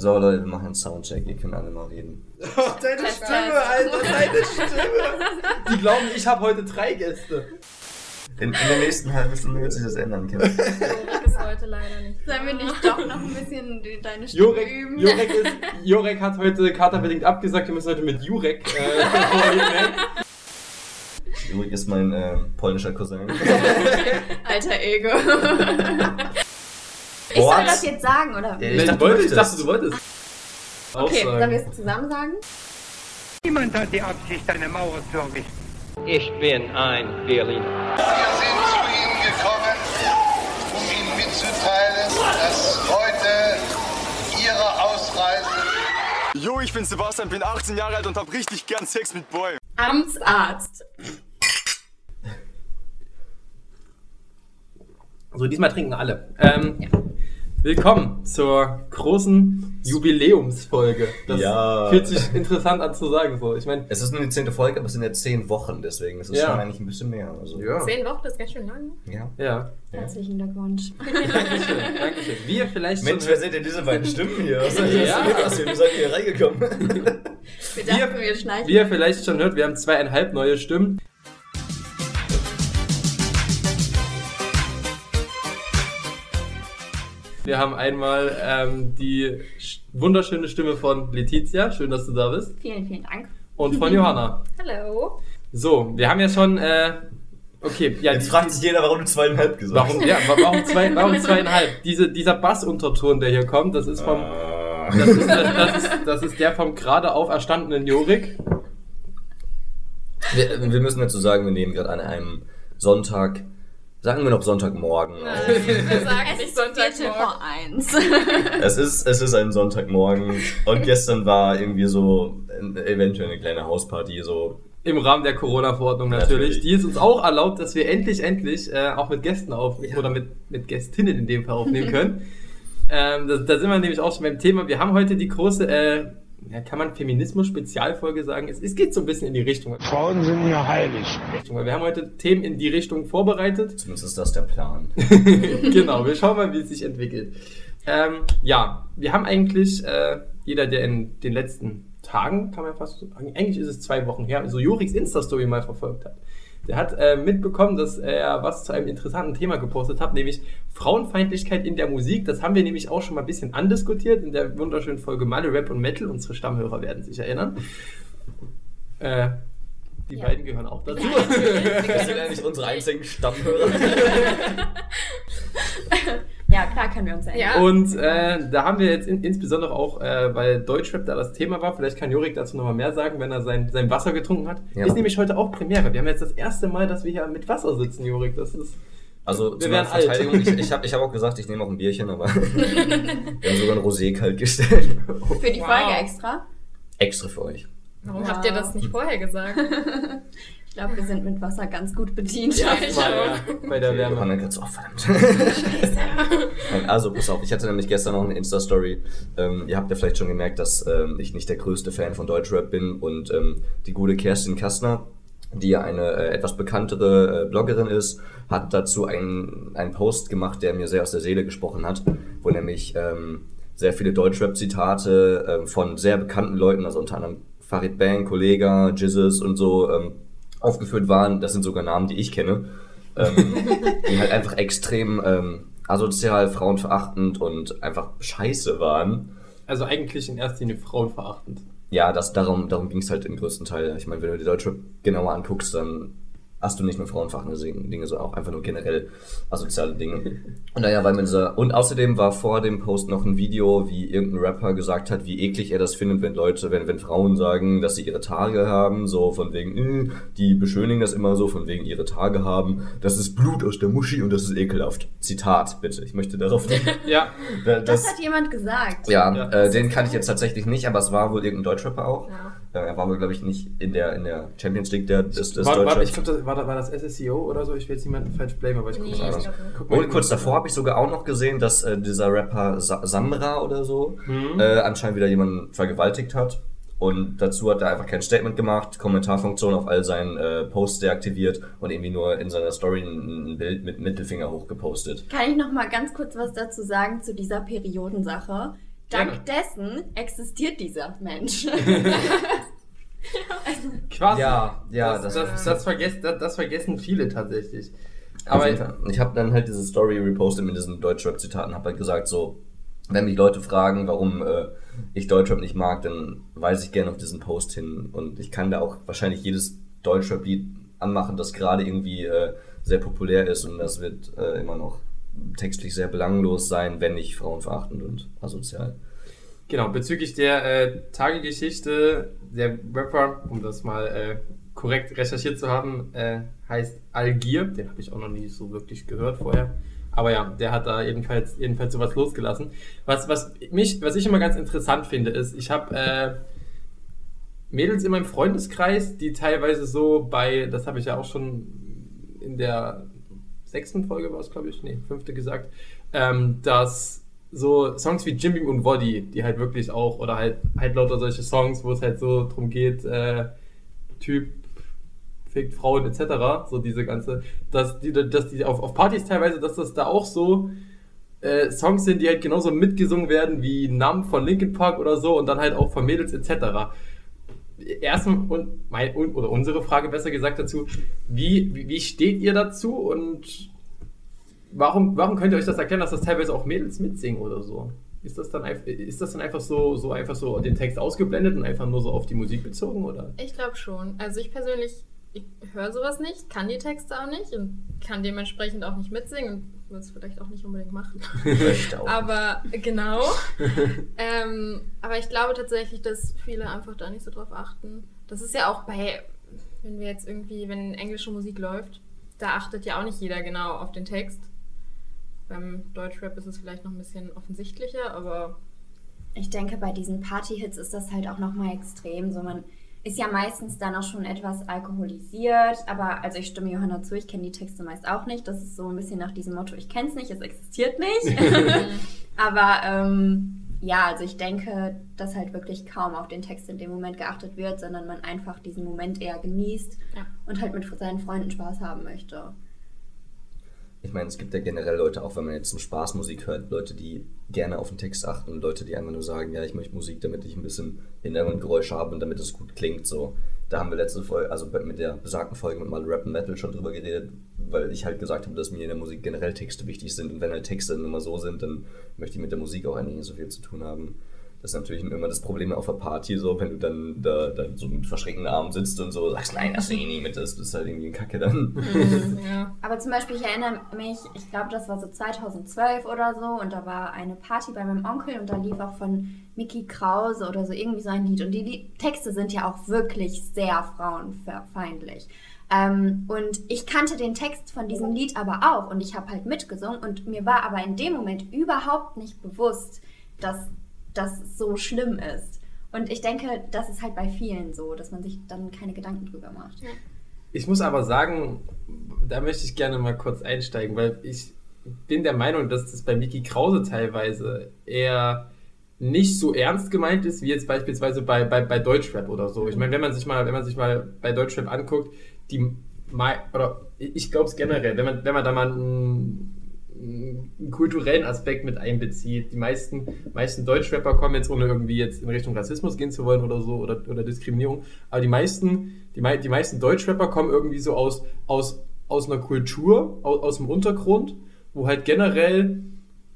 So, Leute, wir machen einen Soundcheck. Ihr könnt alle mal reden. Oh, deine Stimme. Alter, deine Stimme. Die glauben, ich habe heute drei Gäste. In, in der nächsten halben Stunde wird sich das ändern, Kim. Jorik ist heute leider nicht. Sollen wir nicht doch noch ein bisschen deine Stimme Jurek, üben? Jurek, ist, Jurek hat heute katerbedingt abgesagt, wir müssen heute mit Jurek äh, koordinieren. Jurik ist mein äh, polnischer Cousin. Alter Ego. Ich soll das jetzt sagen, oder? Ja? Ich Ich, dachte, wollte, du ich dachte, du wolltest. Okay, Aussagen. sollen wir es zusammen sagen? Niemand hat die Absicht, eine Mauer zu errichten. Ich bin ein Berliner. Wir sind zu Ihnen gekommen, um Ihnen mitzuteilen, dass heute Ihre Ausreise Jo, ich bin Sebastian, bin 18 Jahre alt und hab richtig gern Sex mit Boy. Amtsarzt. So, diesmal trinken alle. Ähm, Willkommen zur großen Jubiläumsfolge. Das Ja. fühlt sich interessant an zu sagen. So. Ich meine, Es ist nur die zehnte Folge, aber es sind ja zehn Wochen, deswegen ist es Ja. schon eigentlich ein bisschen mehr. Also, ja. Zehn Wochen ist ganz schön lang. ja. ja. Herzlichen Glückwunsch. Dankeschön, Dankeschön. Wie ihr vielleicht Mensch, wer sind denn diese beiden Stimmen hier? Was ist denn Ja. hier? Wie seid ihr hier reingekommen? Wir dachten, wir schneiden. Wie ihr vielleicht schon hört, wir haben zweieinhalb neue Stimmen. Wir haben einmal ähm, die sch- wunderschöne Stimme von Letizia, schön, dass du da bist, Vielen, vielen Dank. und von Johanna. Hallo. So, wir haben ja schon, äh, okay, ja, Jetzt die- fragt sich jeder, warum du zweieinhalb gesagt hast. warum, ja, wa- warum, zwei, warum zweieinhalb? Diese, dieser Bassunterton, der hier kommt, das ist vom, Ah. das ist, das, das ist, das ist der vom gerade auferstandenen Jorik. Wir, wir müssen dazu sagen, wir nehmen gerade an einem Sonntag, sagen wir noch Sonntagmorgen auf. Wir sagen Es nicht Sonntagmorgen. vor eins. Es ist, es ist ein Sonntagmorgen und gestern war irgendwie so eventuell eine kleine Hausparty, so Im Rahmen der Corona-Verordnung natürlich. Natürlich. Die ist uns auch erlaubt, dass wir endlich, endlich äh, auch mit Gästen aufnehmen oder mit, mit Gästinnen in dem Fall aufnehmen können. ähm, das, da sind wir nämlich auch schon beim Thema. Wir haben heute die große, äh, ja, kann man Feminismus-Spezialfolge sagen? Es, es geht so ein bisschen in die Richtung. Frauen sind mir heilig. Weil wir haben heute Themen in die Richtung vorbereitet. zumindest ist das der Plan. genau, wir schauen mal, wie es sich entwickelt. Ähm, ja, wir haben eigentlich, äh, jeder, der in den letzten Tagen, kann man fast so sagen, eigentlich ist es zwei Wochen her, so Joriks Insta-Story mal verfolgt hat. Der hat äh, mitbekommen, dass er was zu einem interessanten Thema gepostet hat, nämlich Frauenfeindlichkeit in der Musik. Das haben wir nämlich auch schon mal ein bisschen andiskutiert in der wunderschönen Folge Malle, Rap und Metal. Unsere Stammhörer werden sich erinnern. Äh, die Ja. beiden gehören auch dazu. Das sind eigentlich unsere einzigen Stammhörer. Ja, klar können wir uns erinnern. Ja. Und äh, da haben wir jetzt in, insbesondere auch, äh, weil Deutschrap da das Thema war, vielleicht kann Jorik dazu nochmal mehr sagen, wenn er sein, sein Wasser getrunken hat. Ja. Ist nämlich heute auch Premiere. Wir haben jetzt das erste Mal, dass wir hier mit Wasser sitzen, Jorik. Das ist. Also Wir zu werden meiner alt. Verteidigung, ich, ich habe ich hab auch gesagt, ich nehme auch ein Bierchen, aber wir haben sogar ein Rosé kalt gestellt. Für die Wow. Folge extra. Extra für euch. Warum Wow. habt ihr das nicht vorher gesagt? Ich glaube, wir sind mit Wasser ganz gut bedient. Erstmal ja, bei der Wärme. Johanna gerade so, oh, verdammt. Nein, also, pass auf, ich hatte nämlich gestern noch eine Insta-Story. Ähm, ihr habt ja vielleicht schon gemerkt, dass ähm, ich nicht der größte Fan von Deutschrap bin und ähm, die gute Kerstin Kastner, die ja eine äh, etwas bekanntere äh, Bloggerin ist, hat dazu einen, einen Post gemacht, der mir sehr aus der Seele gesprochen hat, wo nämlich ähm, sehr viele Deutschrap-Zitate ähm, von sehr bekannten Leuten, also unter anderem Farid Bang, Kollega, Jizzes und so, ähm, aufgeführt waren. Das sind sogar Namen, die ich kenne. Ähm, die halt einfach extrem ähm, asozial, frauenverachtend und einfach scheiße waren. Also eigentlich in erster Linie frauenverachtend. Ja, das, darum, darum ging es halt im größten Teil. Ich meine, wenn du die Deutsche genauer anguckst, dann hast du nicht nur frauenverachtende Dinge, sondern auch einfach nur generell asoziale Dinge. Und naja, weil mit dieser, und außerdem war vor dem Post noch ein Video, wie irgendein Rapper gesagt hat, wie eklig er das findet, wenn Leute, wenn, wenn Frauen sagen, dass sie ihre Tage haben, so von wegen, äh, die beschönigen das immer so, von wegen ihre Tage haben, das ist Blut aus der Muschi und das ist ekelhaft. Zitat, bitte, ich möchte darauf Ja, Da- Das hat jemand gesagt. ja, Ja. Äh, den kann ich jetzt tatsächlich nicht, aber es war wohl irgendein Deutschrapper auch. Ja. Er war wohl, glaube ich, nicht in der, in der Champions League der, des, des war, war, ich glaube, das, war, das- war das SSEO oder so? Ich will jetzt niemanden falsch blamen, aber ich gucke Nee, mal. ich glaub Guck mal Und kurz davor habe ich sogar auch noch gesehen, dass äh, dieser Rapper Sa Samra oder so Mhm. äh, anscheinend wieder jemanden vergewaltigt hat. Und dazu hat er einfach kein Statement gemacht, Kommentarfunktion auf all seinen äh, Posts deaktiviert und irgendwie nur in seiner Story ein, ein Bild mit Mittelfinger hochgepostet. Kann ich noch mal ganz kurz was dazu sagen zu dieser Periodensache? Dank dessen existiert dieser Mensch. Quasi. Ja, ja, das, das- das, das, vergessen, das, das vergessen viele tatsächlich. Aber Fall. ich habe dann halt diese Story repostet mit diesen Deutschrap-Zitaten, habe halt gesagt so, wenn mich Leute fragen, warum äh, ich Deutschrap nicht mag, dann weise ich gerne auf diesen Post hin und ich kann da auch wahrscheinlich jedes Deutschrap-Lied anmachen, das gerade irgendwie äh, sehr populär ist und das wird äh, immer noch textlich sehr belanglos sein, wenn nicht frauenverachtend und asozial. Genau, bezüglich der äh, Tagegeschichte, der Rapper, um das mal äh, korrekt recherchiert zu haben, äh, heißt Algier. Den habe ich auch noch nie so wirklich gehört vorher. Aber ja, der hat da jedenfalls, jedenfalls sowas losgelassen. Was, was, mich, was ich immer ganz interessant finde, ist, ich habe äh, Mädels in meinem Freundeskreis, die teilweise so bei, das habe ich ja auch schon in der sechsten Folge war es, glaube ich, nee, fünfte gesagt, ähm, dass so Songs wie Jimmy und Woddy, die halt wirklich auch, oder halt, halt lauter solche Songs, wo es halt so drum geht, äh, Typ fickt Frauen etc., so diese ganze, dass die, dass die auf, auf Partys teilweise, dass das da auch so äh, Songs sind, die halt genauso mitgesungen werden wie Numb von Linkin Park oder so und dann halt auch von Mädels etc. Erstmal und, mein, und oder unsere Frage besser gesagt dazu, wie, wie, steht ihr dazu und warum, warum könnt ihr euch das erklären, dass das teilweise auch Mädels mitsingen oder so? Ist das dann, ist das dann einfach so, so einfach so den Text ausgeblendet und einfach nur so auf die Musik bezogen oder? Ich glaube schon. Also ich persönlich, ich höre sowas nicht, kann die Texte auch nicht und kann dementsprechend auch nicht mitsingen und würde es vielleicht auch nicht unbedingt machen. Auch. aber genau. ähm, aber ich glaube tatsächlich, dass viele einfach da nicht so drauf achten. Das ist ja auch bei, wenn wir jetzt irgendwie, wenn englische Musik läuft, da achtet ja auch nicht jeder genau auf den Text. Beim Deutschrap ist es vielleicht noch ein bisschen offensichtlicher, aber Ich denke, bei diesen Party-Hits ist das halt auch nochmal extrem. So, man ist ja meistens dann auch schon etwas alkoholisiert. Aber, also ich stimme Johanna zu, ich kenne die Texte meist auch nicht. Das ist so ein bisschen nach diesem Motto, ich kenne es nicht, es existiert nicht. aber ähm, ja, also ich denke, dass halt wirklich kaum auf den Text in dem Moment geachtet wird, sondern man einfach diesen Moment eher genießt Ja. und halt mit seinen Freunden Spaß haben möchte. Ich meine, es gibt ja generell Leute, auch wenn man jetzt zum Spaß Musik hört, Leute, die gerne auf den Text achten und Leute, die einfach nur sagen, ja, ich möchte Musik, damit ich ein bisschen Hintergrundgeräusche habe und damit es gut klingt. So, da haben wir letzte Folge, also mit der besagten Folge mit mal Rap und Metal schon drüber geredet, weil ich halt gesagt habe, dass mir in der Musik generell Texte wichtig sind und wenn halt Texte dann immer so sind, dann möchte ich mit der Musik auch eigentlich nicht so viel zu tun haben. Das ist natürlich immer das Problem auf der Party, so, wenn du dann da dann so mit verschränkten Armen sitzt und so sagst, nein, das singe ich nie mit, das ist halt irgendwie ein Kacke dann. ja. Aber zum Beispiel, ich erinnere mich, ich glaube, das war so 2012 oder so und da war eine Party bei meinem Onkel und da lief auch von Mickey Krause oder so irgendwie so ein Lied. Und die Lied Texte sind ja auch wirklich sehr frauenfeindlich. Ähm, und ich kannte den Text von diesem Lied aber auch und ich habe halt mitgesungen und mir war aber in dem Moment überhaupt nicht bewusst, dass das so schlimm ist. Und ich denke, das ist halt bei vielen so, dass man sich dann keine Gedanken drüber macht. Ich muss aber sagen, da möchte ich gerne mal kurz einsteigen, weil ich bin der Meinung, dass das bei Mickey Krause teilweise eher nicht so ernst gemeint ist, wie jetzt beispielsweise bei, bei, bei Deutschrap oder so. Ich meine, wenn man sich mal, wenn man sich mal bei Deutschrap anguckt, die oder ich glaube es generell, wenn man, wenn man da mal einen, einen kulturellen Aspekt mit einbezieht, die meisten, meisten Deutschrapper kommen jetzt, ohne irgendwie jetzt in Richtung Rassismus gehen zu wollen oder so oder, oder Diskriminierung, aber die meisten, die, die meisten Deutschrapper kommen irgendwie so aus, aus, aus einer Kultur, aus, aus dem Untergrund, wo halt generell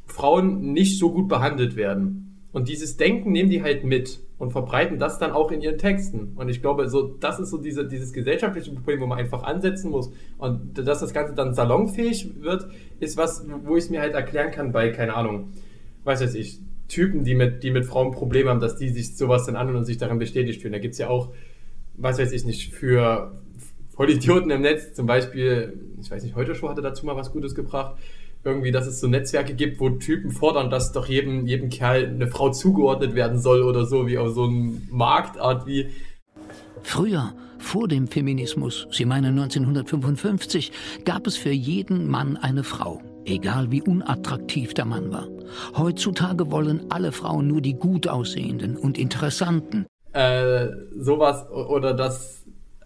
Frauen nicht so gut behandelt werden. Und dieses Denken nehmen die halt mit und verbreiten das dann auch in ihren Texten. Und ich glaube, so, das ist so diese, dieses gesellschaftliche Problem, wo man einfach ansetzen muss. Und dass das Ganze dann salonfähig wird, ist was, wo ich es mir halt erklären kann bei, keine Ahnung, weiß weiß ich, Typen, die mit, die mit Frauen Probleme haben, dass die sich sowas dann anhören und sich darin bestätigt fühlen. Da gibt es ja auch, was weiß ich nicht, für Vollidioten im Netz, zum Beispiel, ich weiß nicht, heute Show hatte dazu mal was Gutes gebracht, irgendwie, dass es so Netzwerke gibt, wo Typen fordern, dass doch jedem, jedem Kerl eine Frau zugeordnet werden soll oder so, wie auf so einem Marktart wie. Früher, vor dem Feminismus, Sie meinen 1955, gab es für jeden Mann eine Frau, egal wie unattraktiv der Mann war. Heutzutage wollen alle Frauen nur die gut aussehenden und interessanten. äh, sowas oder dass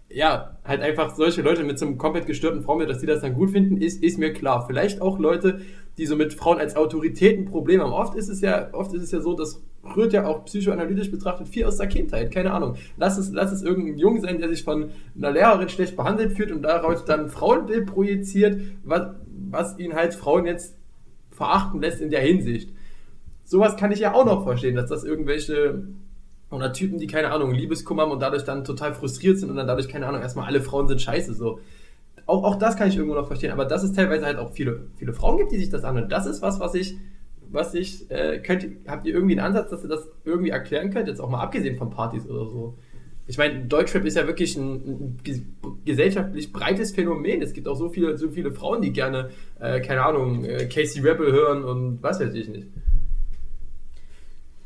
ja halt einfach solche Leute mit so einem komplett gestörten Frauenbild, dass die das dann gut finden, ist, ist mir klar. Vielleicht auch Leute, die so mit Frauen als Autoritäten Probleme haben. Oft ist es ja, oft ist es ja so, dass rührt ja auch psychoanalytisch betrachtet viel aus der Kindheit, keine Ahnung. Lass es, lass es irgendein Junge sein, der sich von einer Lehrerin schlecht behandelt fühlt und daraus dann ein Frauenbild projiziert, was, was ihn halt Frauen jetzt verachten lässt in der Hinsicht. Sowas kann ich ja auch noch verstehen, dass das irgendwelche oder Typen, die keine Ahnung, Liebeskummer haben und dadurch dann total frustriert sind und dann dadurch, keine Ahnung, erstmal alle Frauen sind scheiße, so. Auch, auch das kann ich irgendwo noch verstehen, aber dass es teilweise halt auch viele, viele Frauen gibt, die sich das anhören. Das ist was, was ich, was ich, äh, könnt, habt ihr irgendwie einen Ansatz, dass ihr das irgendwie erklären könnt, jetzt auch mal abgesehen von Partys oder so? Ich meine, Deutschrap ist ja wirklich ein, ein ges- gesellschaftlich breites Phänomen. Es gibt auch so viele, so viele Frauen, die gerne, äh, keine Ahnung, äh, Casey Rebel hören und was weiß ich nicht.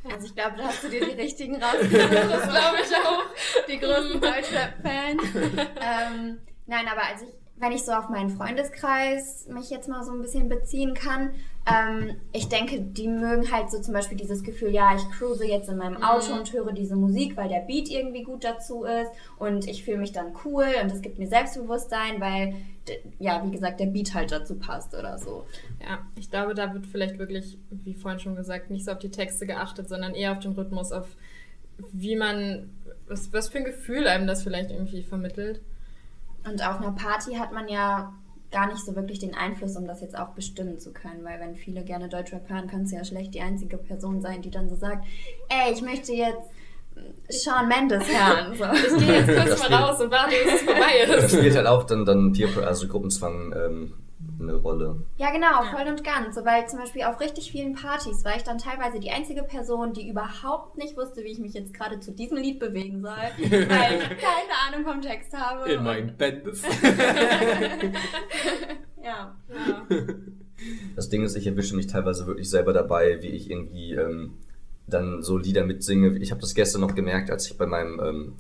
Also ich glaube, da hast du dir die richtigen rausgesucht. Das glaube ich auch. Die großen Deutschrap-Fans. ähm, nein, aber also ich, wenn ich so auf meinen Freundeskreis mich jetzt mal so ein bisschen beziehen kann, ähm, ich denke, die mögen halt so zum Beispiel dieses Gefühl, ja, ich cruise jetzt in meinem Auto Mhm. und höre diese Musik, weil der Beat irgendwie gut dazu ist und ich fühle mich dann cool und es gibt mir Selbstbewusstsein, weil, ja, wie gesagt, der Beat halt dazu passt oder so. Ja, ich glaube, da wird vielleicht wirklich, wie vorhin schon gesagt, nicht so auf die Texte geachtet, sondern eher auf den Rhythmus, auf wie man, was, was für ein Gefühl einem das vielleicht irgendwie vermittelt. Und auf einer Party hat man ja gar nicht so wirklich den Einfluss, um das jetzt auch bestimmen zu können, weil wenn viele gerne Deutschrap hören, kannst du ja schlecht die einzige Person sein, die dann so sagt, ey, ich möchte jetzt Shawn Mendes hören. So. Ich gehe jetzt kurz Das mal geht. raus und warte, bis es vorbei ist. spielt halt auch dann, dann Peer, also Gruppenzwang ähm, eine Rolle. Ja, genau, voll und ganz. So, weil zum Beispiel auf richtig vielen Partys war ich dann teilweise die einzige Person, die überhaupt nicht wusste, wie ich mich jetzt gerade zu diesem Lied bewegen soll, weil ich keine Ahnung vom Text habe. In meinen Bandes. ja. Ja. Das Ding ist, ich erwische mich teilweise wirklich selber dabei, wie ich irgendwie ähm, dann so Lieder mitsinge. Ich habe das gestern noch gemerkt, als ich bei meinem ähm,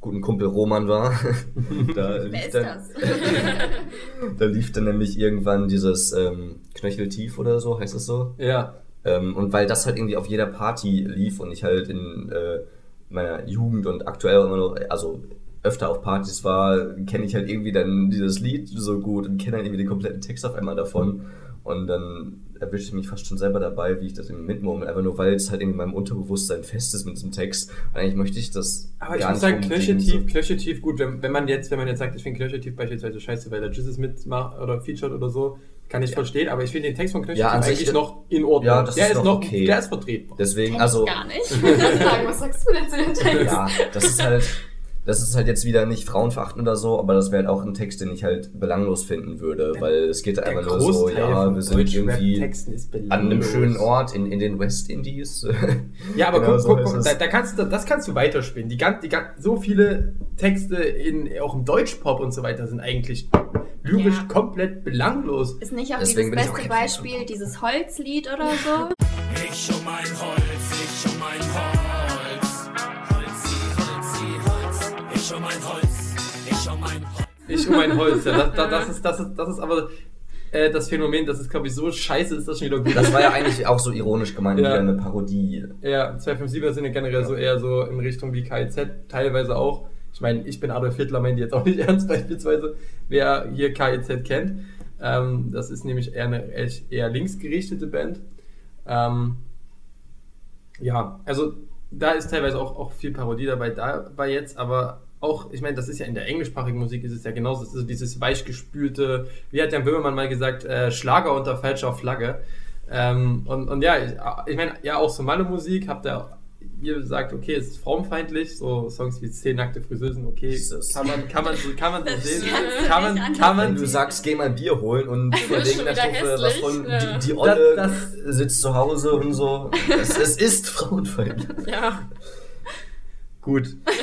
guten Kumpel Roman war. da, Wer lief ist dann, das? da lief dann nämlich irgendwann dieses ähm, Knöcheltief oder so, heißt es so? Ja. Ähm, und weil das halt irgendwie auf jeder Party lief und ich halt in äh, meiner Jugend und aktuell immer noch, also öfter auf Partys war, kenne ich halt irgendwie dann dieses Lied so gut und kenne halt irgendwie den kompletten Text auf einmal davon. Und dann erwische ich mich fast schon selber dabei, wie ich das irgendwie mitmurmel, einfach nur weil es halt in meinem Unterbewusstsein fest ist mit diesem Text. Und eigentlich möchte ich das Aber ich muss nicht sagen, Knöcheltief, so- Knöcheltief, gut, wenn, wenn man jetzt, wenn man jetzt sagt, ich finde Knöcheltief beispielsweise scheiße, weil der Jesus mitmacht oder featured oder so, kann ich verstehen, aber ich finde den Text von Knöcheltief Ja, eigentlich noch in Ordnung. Ja, das der ist ist noch okay. der ist vertretbar. Deswegen, also. ich gar nicht. Ich wollte sagen, was sagst du denn zu dem Text? Ja, das ist halt, das ist halt jetzt wieder nicht frauenverachtend oder so, aber das wäre halt auch ein Text, den ich halt belanglos finden würde, weil es geht halt einfach nur so, ja, wir sind irgendwie an einem schönen Ort in, in den West Indies. Ja, aber Genau guck, so guck, guck da, da kannst du, das kannst du weiterspinnen. Die, gan- die, gan- so viele Texte in, auch im Deutschpop und so weiter sind eigentlich lyrisch Ja. komplett belanglos. Ist nicht auch Deswegen dieses auch beste Fan Beispiel, dieses Holzlied oder so? Ich um mein Holz, ich um mein Holz. Ich um mein Holz, ich um mein Holz. Ich um mein Holz. Ja, das, das, ist, das, ist, das ist aber äh, das Phänomen, das ist, glaube ich, so scheiße, ist das schon wieder gut. Das war ja eigentlich auch so ironisch gemeint, Ja. wieder eine Parodie. Ja, 257er sind ja generell so eher so in Richtung wie KIZ, teilweise auch. Ich meine, ich bin Adolf Hitler, meint die jetzt auch nicht ernst, beispielsweise, wer hier KIZ kennt. Ähm, das ist nämlich eher eine eher- eher linksgerichtete Band. Ähm, ja, also da ist teilweise auch, auch viel Parodie dabei, dabei jetzt, aber auch, ich meine, das ist ja in der englischsprachigen Musik ist es ja genauso, es ist so dieses weichgespülte, wie hat Jan Böhmermann mal gesagt, äh, Schlager unter falscher Flagge. Ähm, und, und ja, ich, ich meine, ja, auch so meine Musik, habt ihr ihr sagt, okay, es ist frauenfeindlich, so Songs wie Zehn nackte Friseusen, okay, kann man, kann man, so- kann man so Das sehen, kann man, kann man, du sagst, geh mal ein Bier holen und von Das ist wegen schon der Truppe was von ja. die, die Olle Das- sitzt zu Hause und so. Es, es ist frauenfeindlich. Ja. gut. Das-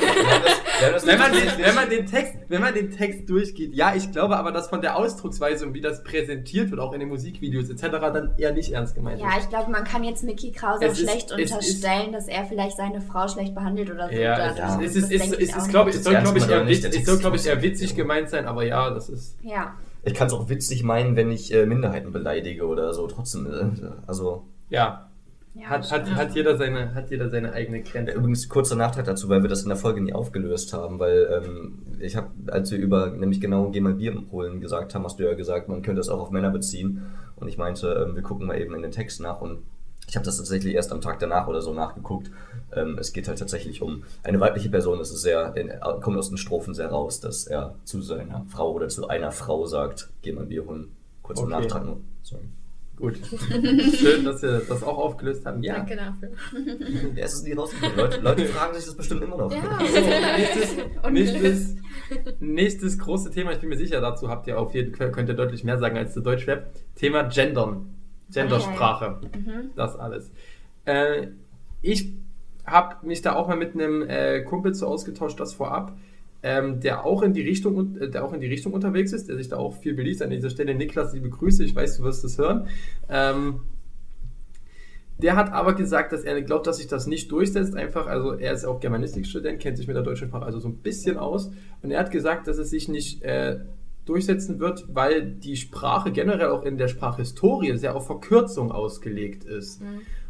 Wenn man, den, wenn, man den Text, wenn man den Text durchgeht, ja, ich glaube aber, dass von der Ausdrucksweise und wie das präsentiert wird, auch in den Musikvideos etc., dann eher nicht ernst gemeint Ja, ich glaube, man kann jetzt Mickey Krause Es auch ist- schlecht es ist- unterstellen, dass er vielleicht seine Frau schlecht behandelt oder so. Ja, ja. es, ist, es, ist, es, ist, glaube ich, soll, glaube ich, eher, man nicht, witz- der es soll, glaube ich, eher ist witzig gemeint sein, aber ja, das ist. Ja. Ich kann es auch witzig meinen, wenn ich äh, Minderheiten beleidige oder so. Trotzdem, äh, also Ja, ja hat, hat, hat, jeder seine, hat jeder seine eigene Grenze. Übrigens kurzer Nachtrag dazu, weil wir das in der Folge nie aufgelöst haben, weil ähm, ich habe, als wir über nämlich genau Geh mal Bier holen gesagt haben, hast du ja gesagt, man könnte das auch auf Männer beziehen. Und ich meinte, ähm, wir gucken mal eben in den Text nach und Ich habe das tatsächlich erst am Tag danach oder so nachgeguckt. Ähm, es geht halt tatsächlich um eine weibliche Person. Es ist sehr, in, kommt aus den Strophen sehr raus, dass er zu seiner Frau oder zu einer Frau sagt, geh mal Bier holen. Kurz im Okay. Nachtrag nur. Sorry. Gut. Schön, dass wir das auch aufgelöst haben. Ja. Danke dafür. Es ist nie rausgekommen. Leute, Leute fragen sich das bestimmt immer noch. Ja. nächstes, nächstes, nächstes große Thema, ich bin mir sicher, dazu habt ihr auf jeden Fall, könnt ihr deutlich mehr sagen als zu Deutschrap. Thema Gendern. Gendersprache. Mhm. Das alles. Äh, ich habe mich da auch mal mit einem äh, Kumpel zu ausgetauscht, das vorab, ähm, der auch in die Richtung, äh, der auch in die Richtung unterwegs ist, der sich da auch viel beliest. An dieser Stelle, Niklas, liebe Grüße, ich weiß, du wirst es hören. Ähm, der hat aber gesagt, dass er glaubt, dass sich das nicht durchsetzt. Einfach, also er ist auch Germanistikstudent, kennt sich mit der deutschen Sprache also so ein bisschen aus. Und er hat gesagt, dass es sich nicht äh, durchsetzen wird, weil die Sprache generell auch in der Sprachhistorie sehr auf Verkürzung ausgelegt ist.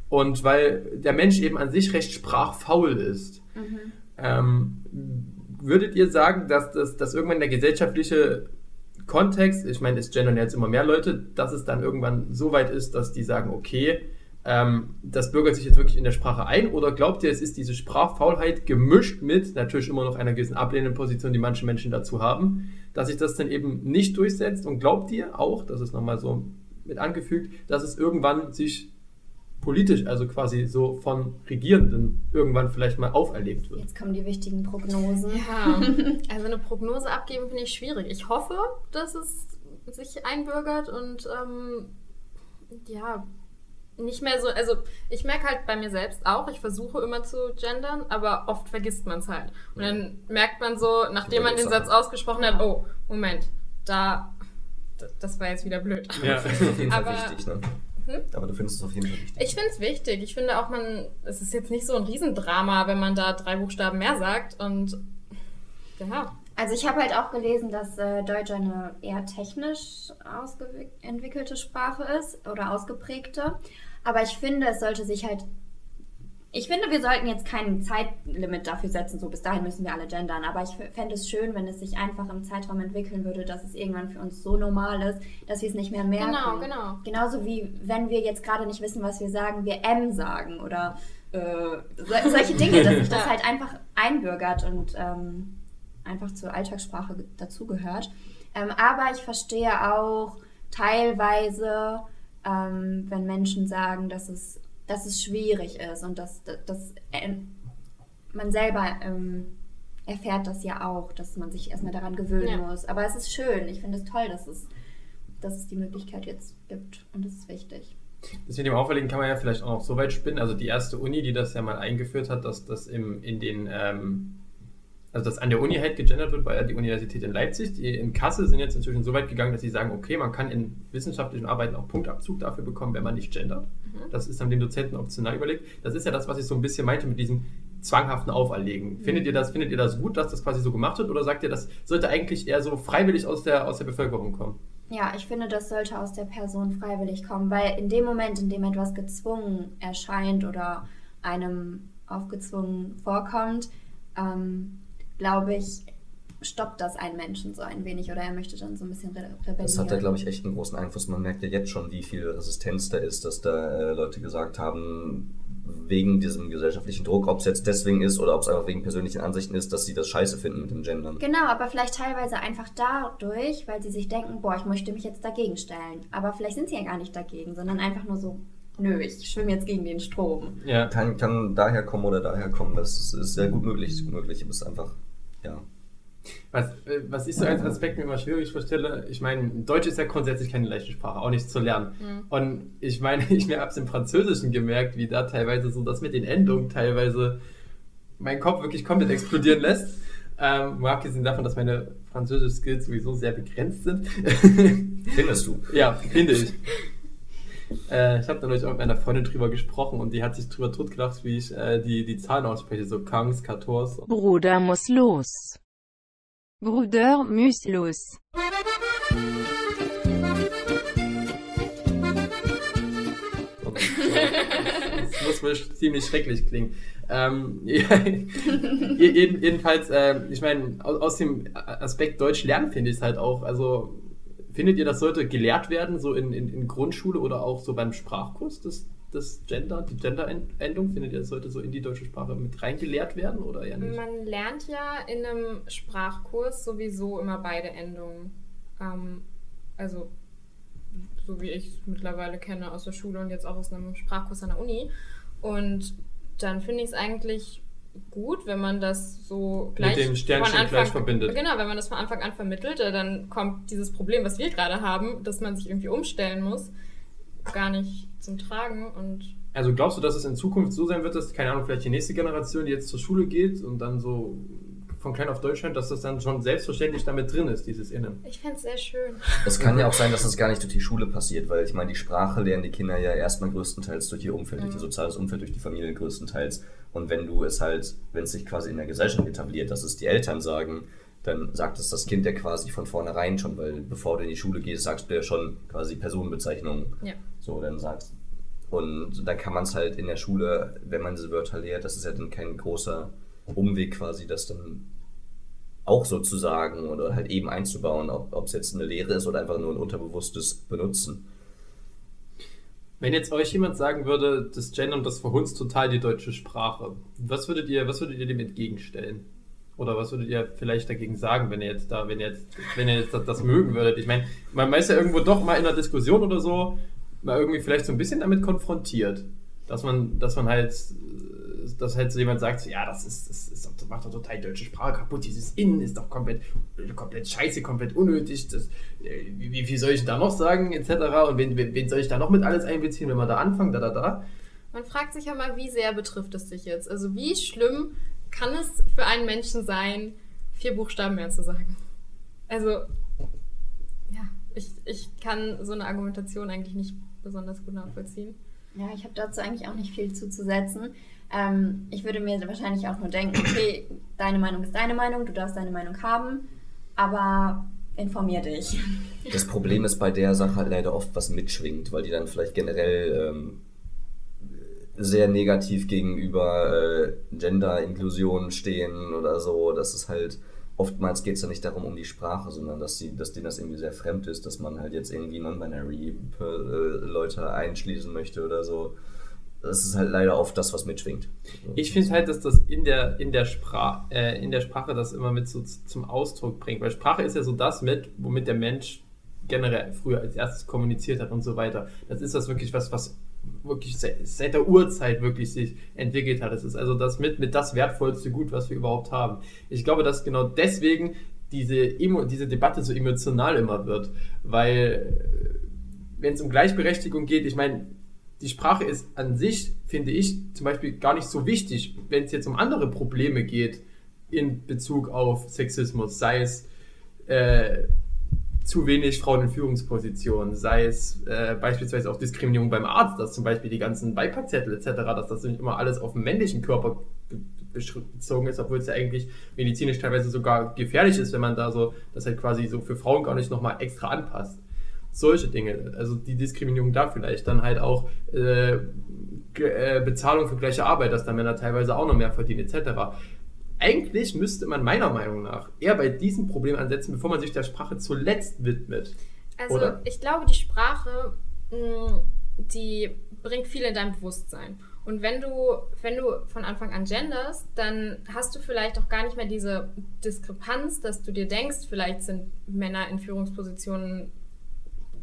Und weil der Mensch eben an sich recht sprachfaul ist. Ähm, würdet ihr sagen, dass, das, dass irgendwann der gesellschaftliche Kontext, ich meine, es gendern jetzt immer mehr Leute, dass es dann irgendwann so weit ist, dass die sagen, okay, ähm, das bürgert sich jetzt wirklich in der Sprache ein? Oder glaubt ihr, es ist diese Sprachfaulheit gemischt mit natürlich immer noch einer gewissen ablehnenden Position, die manche Menschen dazu haben, dass sich das dann eben nicht durchsetzt? Und glaubt ihr auch, das ist nochmal so mit angefügt, dass es irgendwann sich politisch, also quasi so von Regierenden, irgendwann vielleicht mal auferlegt wird? Jetzt kommen die wichtigen Prognosen. Ja, also eine Prognose abgeben finde ich schwierig. Ich hoffe, dass es sich einbürgert und ähm, ja, nicht mehr so, also ich merke halt bei mir selbst auch, ich versuche immer zu gendern, aber oft vergisst man es halt. Und dann merkt man so, nachdem man den Satz ausgesprochen hat, oh, Moment, da, das war jetzt wieder blöd. Ja. Das ist auf jeden Fall Aber- wichtig, ne? Hm? Aber du findest es auf jeden Fall wichtig. Ich finde es wichtig. Ich finde auch, man, es ist jetzt nicht so ein Riesendrama, wenn man da drei Buchstaben mehr sagt und ja. Also ich habe halt auch gelesen, dass äh, Deutsch eine eher technisch ausentwickelte Sprache ist oder ausgeprägte. Aber ich finde, es sollte sich halt. Ich finde, wir sollten jetzt kein Zeitlimit dafür setzen, so bis dahin müssen wir alle gendern. Aber ich fände es schön, wenn es sich einfach im Zeitraum entwickeln würde, dass es irgendwann für uns so normal ist, dass wir es nicht mehr merken. Genau, genau. Genauso wie wenn wir jetzt gerade nicht wissen, was wir sagen, wir M sagen oder äh, so, solche Dinge, dass sich das halt einfach einbürgert und ähm, einfach zur Alltagssprache ge- dazugehört. Ähm, aber ich verstehe auch teilweise, ähm, wenn Menschen sagen, dass es, dass es schwierig ist und dass, dass, dass äh, man selber ähm, erfährt das ja auch, dass man sich erstmal daran gewöhnen Ja. muss. Aber es ist schön. Ich finde es toll, dass es, dass es die Möglichkeit jetzt gibt. Und das ist wichtig. Das mit dem Auferlegen kann man ja vielleicht auch noch so weit spinnen. Also die erste Uni, die das ja mal eingeführt hat, dass das im, in den, ähm, also dass an der Uni halt gegendert wird, war ja die Universität in Leipzig. Die in Kassel sind jetzt inzwischen so weit gegangen, dass sie sagen, okay, man kann in wissenschaftlichen Arbeiten auch Punktabzug dafür bekommen, wenn man nicht gendert. Das ist dann den Dozenten optional überlegt. Das ist ja das, was ich so ein bisschen meinte mit diesem zwanghaften Auferlegen. Findet ihr das, findet ihr das gut, dass das quasi so gemacht wird, oder sagt ihr, das sollte eigentlich eher so freiwillig aus der, aus der Bevölkerung kommen? Ja, ich finde, das sollte aus der Person freiwillig kommen, weil in dem Moment, in dem etwas gezwungen erscheint oder einem aufgezwungen vorkommt, ähm, glaube ich, stoppt das einen Menschen so ein wenig oder er möchte dann so ein bisschen re rebellieren. Das hat da, glaube ich, echt einen großen Einfluss. Man merkt ja jetzt schon, wie viel Resistenz da ist, dass da äh, Leute gesagt haben, wegen diesem gesellschaftlichen Druck, ob es jetzt deswegen ist oder ob es einfach wegen persönlichen Ansichten ist, dass sie das scheiße finden mit dem Gendern. Genau, aber vielleicht teilweise einfach dadurch, weil sie sich denken, boah, ich möchte mich jetzt dagegen stellen. Aber vielleicht sind sie ja gar nicht dagegen, sondern einfach nur so, nö, ich schwimme jetzt gegen den Strom. Ja. Kann, kann daher kommen oder daher kommen. Das ist, ist sehr gut möglich. Ist gut möglich. Es ist einfach, ja. Was, äh, was ich so als Aspekt mir immer schwierig vorstelle, ich meine, Deutsch ist ja grundsätzlich keine leichte Sprache, auch nicht zu lernen. Und ich meine, ich mir hab's im Französischen gemerkt, wie da teilweise so das mit den Endungen teilweise meinen Kopf wirklich komplett explodieren lässt. Ähm, mal abgesehen davon, dass meine Französisch-Skills sowieso sehr begrenzt sind. Findest du? ja, finde ich. Äh, ich habe neulich auch mit meiner Freundin drüber gesprochen und die hat sich drüber totgelacht, wie ich äh, die, die Zahlen ausspreche, so Kangs, Kators. Bruder muss los. Bruder muss. Das muss wohl ziemlich schrecklich klingen. Ähm, jeden- jedenfalls, äh, ich meine, aus, aus dem Aspekt Deutsch lernen finde ich es halt auch. Also, findet ihr, das sollte gelehrt werden, so in, in, in Grundschule oder auch so beim Sprachkurs, das das Gender, die Gender-Endung? Findet ihr, sollte so in die deutsche Sprache mit reingelehrt werden oder eher nicht? Man lernt ja in einem Sprachkurs sowieso immer beide Endungen. Ähm, also, so wie ich es mittlerweile kenne aus der Schule und jetzt auch aus einem Sprachkurs an der Uni. Und dann finde ich es eigentlich gut, wenn man das so gleich dem Sternchen von Anfang, gleich verbindet. Genau, wenn man das von Anfang an vermittelt, äh, dann kommt dieses Problem, was wir gerade haben, dass man sich irgendwie umstellen muss, gar nicht zum Tragen und Also glaubst du, dass es in Zukunft so sein wird, dass, keine Ahnung, vielleicht die nächste Generation, die jetzt zur Schule geht und dann so von klein auf Deutschland, dass das dann schon selbstverständlich damit drin ist, dieses Innen? ich fände es sehr schön. Es kann ja auch sein, dass das gar nicht durch die Schule passiert, weil ich meine, die Sprache lernen die Kinder ja erstmal größtenteils durch ihr Umfeld, durch ihr soziales Umfeld, durch die Familie größtenteils. Und wenn du es halt, wenn es sich quasi in der Gesellschaft etabliert, dass es die Eltern sagen, dann sagt es das Kind ja quasi von vornherein schon, weil bevor du in die Schule gehst, sagst du ja schon quasi Personenbezeichnungen. Ja. So, dann sagst Und dann kann man es halt in der Schule, wenn man diese Wörter lehrt, das ist ja dann kein großer Umweg quasi, das dann auch sozusagen oder halt eben einzubauen, ob es jetzt eine Lehre ist oder einfach nur ein unterbewusstes Benutzen. Wenn jetzt euch jemand sagen würde, das Gendern, das verhunzt total die deutsche Sprache, was würdet ihr, was würdet ihr dem entgegenstellen? Oder was würdet ihr vielleicht dagegen sagen, wenn ihr jetzt da, wenn ihr jetzt, wenn ihr jetzt das, das mögen würdet? Ich meine, man ist ja irgendwo doch mal in einer Diskussion oder so, mal irgendwie vielleicht so ein bisschen damit konfrontiert. Dass man, dass man halt, dass halt so jemand sagt, ja, das ist, das ist, das macht doch total deutsche Sprache kaputt, dieses Innen ist doch komplett, komplett scheiße, komplett unnötig, das, äh, wie, viel soll ich da noch sagen, etc. Und wen, wen soll ich da noch mit alles einbeziehen, wenn wir da anfangen, da, da, da. Man fragt sich ja mal, wie sehr betrifft es dich jetzt? Also wie schlimm kann es für einen Menschen sein, vier Buchstaben mehr zu sagen? Also, ja, ich, ich kann so eine Argumentation eigentlich nicht besonders gut nachvollziehen. Ja, ich habe dazu eigentlich auch nicht viel zuzusetzen. Ähm, ich würde mir wahrscheinlich auch nur denken, okay, deine Meinung ist deine Meinung, du darfst deine Meinung haben, aber informier dich. Das Problem ist bei der Sache halt leider oft, was mitschwingt, weil die dann vielleicht generell ähm, sehr negativ gegenüber äh, Gender-Inklusion stehen oder so. Das ist halt, oftmals geht es ja nicht darum um die Sprache, sondern dass, die, dass denen das irgendwie sehr fremd ist, dass man halt jetzt irgendwie non-binary äh, Leute einschließen möchte oder so. Das ist halt leider oft das, was mitschwingt. Ich finde halt, dass das in der, in, der äh, in der Sprache das immer mit so zum Ausdruck bringt. Weil Sprache ist ja so das mit, womit der Mensch generell früher als erstes kommuniziert hat und so weiter. Das ist das wirklich was, was wirklich seit, der Urzeit wirklich sich entwickelt hat. Das ist also das mit, mit das wertvollste Gut, was wir überhaupt haben. Ich glaube, dass genau deswegen diese, Emo diese Debatte so emotional immer wird. Weil, wenn es um Gleichberechtigung geht, ich meine, die Sprache ist an sich, finde ich, zum Beispiel gar nicht so wichtig, wenn es jetzt um andere Probleme geht in Bezug auf Sexismus, sei es äh, zu wenig Frauen in Führungspositionen, sei es äh, beispielsweise auch Diskriminierung beim Arzt, dass zum Beispiel die ganzen Beipackzettel etc., dass das nicht immer alles auf den männlichen Körper bezogen ist, obwohl es ja eigentlich medizinisch teilweise sogar gefährlich ist, wenn man da so das halt quasi so für Frauen gar nicht nochmal extra anpasst solche Dinge, also die Diskriminierung da vielleicht, dann halt auch äh, äh, Bezahlung für gleiche Arbeit, dass da Männer teilweise auch noch mehr verdienen, etc. Eigentlich müsste man meiner Meinung nach eher bei diesem Problem ansetzen, bevor man sich der Sprache zuletzt widmet. Also Oder? ich glaube, die Sprache, mh, die bringt viel in dein Bewusstsein. Und wenn du, wenn du von Anfang an genderst, dann hast du vielleicht auch gar nicht mehr diese Diskrepanz, dass du dir denkst, vielleicht sind Männer in Führungspositionen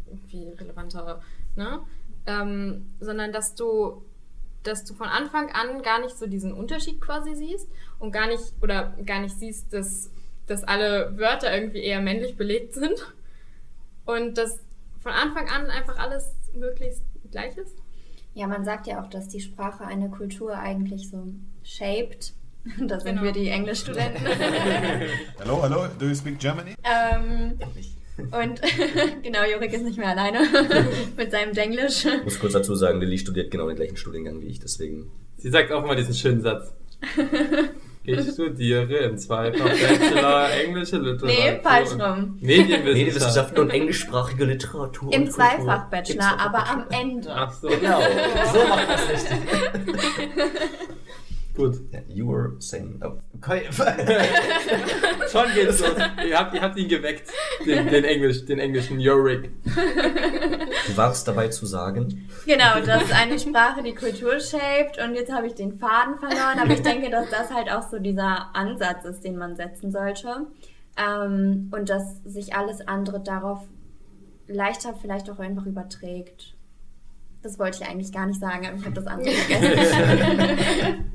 irgendwie relevanter, ne? Ähm, sondern dass du, dass du von Anfang an gar nicht so diesen Unterschied quasi siehst und gar nicht, oder gar nicht siehst, dass, dass alle Wörter irgendwie eher männlich belegt sind. Und dass von Anfang an einfach alles möglichst gleich ist. Ja, man sagt ja auch, dass die Sprache eine Kultur eigentlich so shaped. Das sind Genau. wir die Englischstudenten. Hello, hello, do you speak Germany? ähm, und genau, Jorik ist nicht mehr alleine mit seinem Denglisch. Ich muss kurz dazu sagen, Lilly studiert genau den gleichen Studiengang wie ich, deswegen. Sie sagt auch immer diesen schönen Satz. Ich studiere im Zweifach Bachelor englische Literatur. Nee, falsch rum. Medienwissenschaften. Medienwissenschaften und englischsprachige Literatur. Im und Kultur. Zweifach-Bachelor, aber am Ende. Ach so. Genau, so macht es richtig. Gut. You were saying. Oh, okay. Schon geht's los. Ihr habt, ihr habt ihn geweckt, den, den, Englisch, den englischen Yorick. Du warst dabei zu sagen. Genau, dass eine Sprache die Kultur shaped und jetzt habe ich den Faden verloren, aber ich denke, dass das halt auch so dieser Ansatz ist, den man setzen sollte. Ähm, und dass sich alles andere darauf leichter vielleicht auch einfach überträgt. Das wollte ich eigentlich gar nicht sagen, aber ich habe das andere vergessen.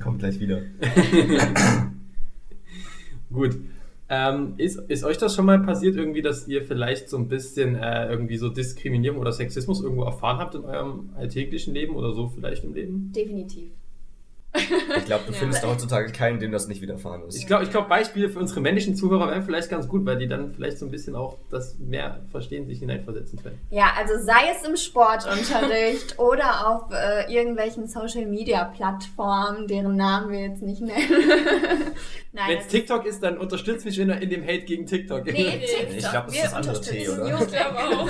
Kommt gleich wieder. Gut. Ähm, ist, ist euch das schon mal passiert, irgendwie, dass ihr vielleicht so ein bisschen äh, irgendwie so Diskriminierung oder Sexismus irgendwo erfahren habt in eurem alltäglichen Leben oder so vielleicht im Leben? Definitiv. Ich glaube, du findest heutzutage keinen, dem das nicht widerfahren ist. Ich glaube, ich glaub, Beispiele für unsere männlichen Zuhörer wären vielleicht ganz gut, weil die dann vielleicht so ein bisschen auch das mehr verstehen, sich hineinversetzen können. Ja, also sei es im Sportunterricht oder auf äh, irgendwelchen Social-Media-Plattformen, deren Namen wir jetzt nicht nennen. Wenn es TikTok ist, dann unterstützt mich in, in dem Hate gegen TikTok. Nee, TikTok. Ich glaube, das Wir ist das andere T, oder? Ich glaube auch.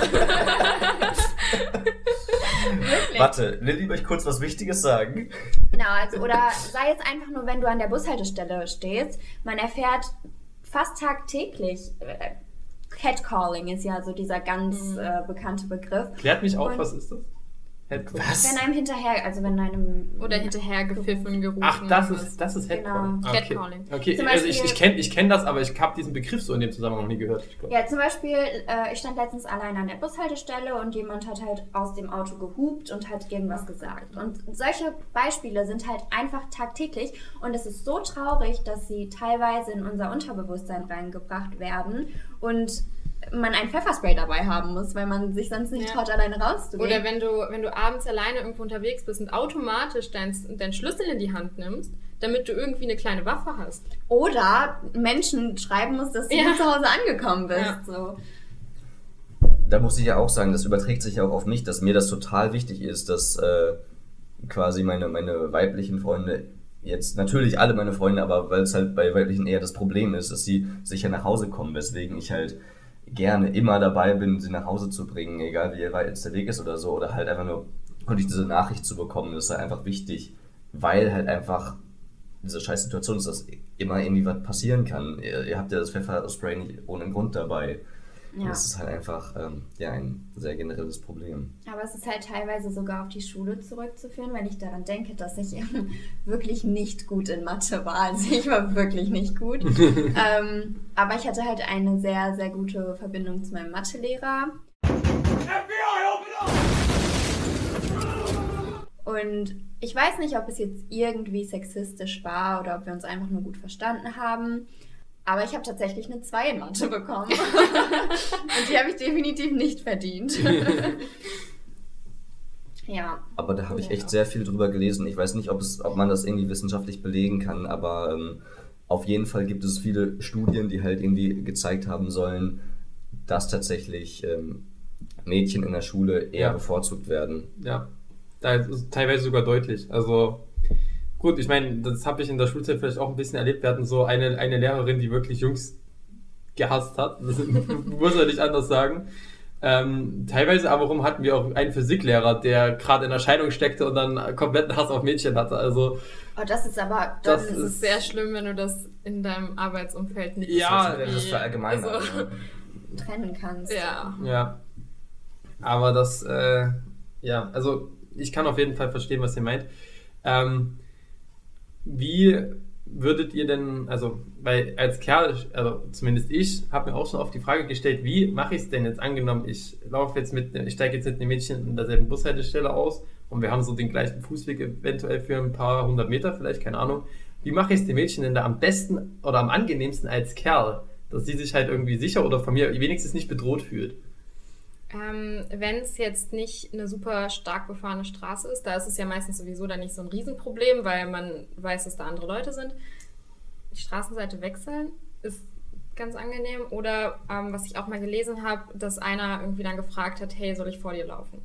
Warte, Lilly möchte kurz was Wichtiges sagen. Genau, also oder sei es einfach nur, wenn du an der Bushaltestelle stehst, man erfährt fast tagtäglich. Äh, Catcalling ist ja so dieser ganz äh, bekannte Begriff. Klärt mich auf, Und was ist das? Headcall? Was? Wenn einem hinterher, also wenn einem Oder hinterher gepfiffen, gerufen. Ach, das ist, das ist Headcalling. Genau. Okay, okay. Zum also ich, Beispiel- ich kenne ich kenn das, aber ich habe diesen Begriff so in dem Zusammenhang noch nie gehört. Ja, zum Beispiel, äh, ich stand letztens allein an der Bushaltestelle und jemand hat halt aus dem Auto gehupt und hat irgendwas gesagt. Und solche Beispiele sind halt einfach tagtäglich und es ist so traurig, dass sie teilweise in unser Unterbewusstsein reingebracht werden und man ein Pfefferspray dabei haben muss, weil man sich sonst nicht Ja. traut, alleine rauszugehen. Oder wenn du, wenn du abends alleine irgendwo unterwegs bist und automatisch deinen dein Schlüssel in die Hand nimmst, damit du irgendwie eine kleine Waffe hast. Oder Menschen schreiben musst, dass du Ja. zu Hause angekommen bist. Ja. So. Da muss ich ja auch sagen, das überträgt sich ja auch auf mich, dass mir das total wichtig ist, dass äh, quasi meine, meine weiblichen Freunde, jetzt natürlich alle meine Freunde, aber weil es halt bei weiblichen eher das Problem ist, dass sie sicher nach Hause kommen, weswegen ich halt gerne immer dabei bin, sie nach Hause zu bringen, egal wie weit jetzt der Weg ist oder so, oder halt einfach nur wirklich diese Nachricht zu bekommen, das ist halt einfach wichtig, weil halt einfach diese scheiß Situation ist, dass immer irgendwie was passieren kann. Ihr, ihr habt ja das Pfefferspray nicht ohne Grund dabei. Und Ja. Das ist halt einfach ähm, ja, ein sehr generelles Problem. Aber es ist halt teilweise sogar auf die Schule zurückzuführen, wenn ich daran denke, dass ich eben wirklich nicht gut in Mathe war. Also ich war wirklich nicht gut. ähm, aber ich hatte halt eine sehr, sehr gute Verbindung zu meinem Mathelehrer. Und ich weiß nicht, ob es jetzt irgendwie sexistisch war oder ob wir uns einfach nur gut verstanden haben. Aber ich habe tatsächlich eine 2 in Mathe bekommen. Und die habe ich definitiv nicht verdient. ja. Aber da habe ich echt sehr viel drüber gelesen. Ich weiß nicht, ob, es, ob man das irgendwie wissenschaftlich belegen kann, aber ähm, auf jeden Fall gibt es viele Studien, die halt irgendwie gezeigt haben sollen, dass tatsächlich ähm, Mädchen in der Schule eher Ja. bevorzugt werden. Ja, da ist teilweise sogar deutlich. Also gut, ich meine, das habe ich in der Schulzeit vielleicht auch ein bisschen erlebt. Wir hatten so eine, eine Lehrerin, die wirklich Jungs gehasst hat. Das muss man nicht anders sagen. Ähm, teilweise aber warum hatten wir auch einen Physiklehrer, der gerade in Erscheinung steckte und dann kompletten Hass auf Mädchen hatte. Also Oh, das ist aber. Das Das ist- ist sehr schlimm, wenn du das in deinem Arbeitsumfeld nicht Ja, das ist verallgemeinert. Also, ne? trennen kannst. ja. Ja. Aber das, äh, ja, also ich kann auf jeden Fall verstehen, was ihr meint. Ähm, wie würdet ihr denn, also, weil als Kerl, also zumindest ich, habe mir auch schon oft die Frage gestellt, wie mache ich es denn jetzt angenommen, ich laufe jetzt mit, ich steige jetzt mit einem Mädchen in derselben Bushaltestelle aus und wir haben so den gleichen Fußweg eventuell für ein paar hundert Meter, vielleicht, keine Ahnung. Wie mache ich es dem Mädchen denn da am besten oder am angenehmsten als Kerl, dass sie sich halt irgendwie sicher oder von mir wenigstens nicht bedroht fühlt? Ähm, Wenn es jetzt nicht eine super stark befahrene Straße ist, da ist es ja meistens sowieso dann nicht so ein Riesenproblem, weil man weiß, dass da andere Leute sind. Die Straßenseite wechseln ist ganz angenehm. Oder ähm, was ich auch mal gelesen habe, dass einer irgendwie dann gefragt hat, hey, soll ich vor dir laufen?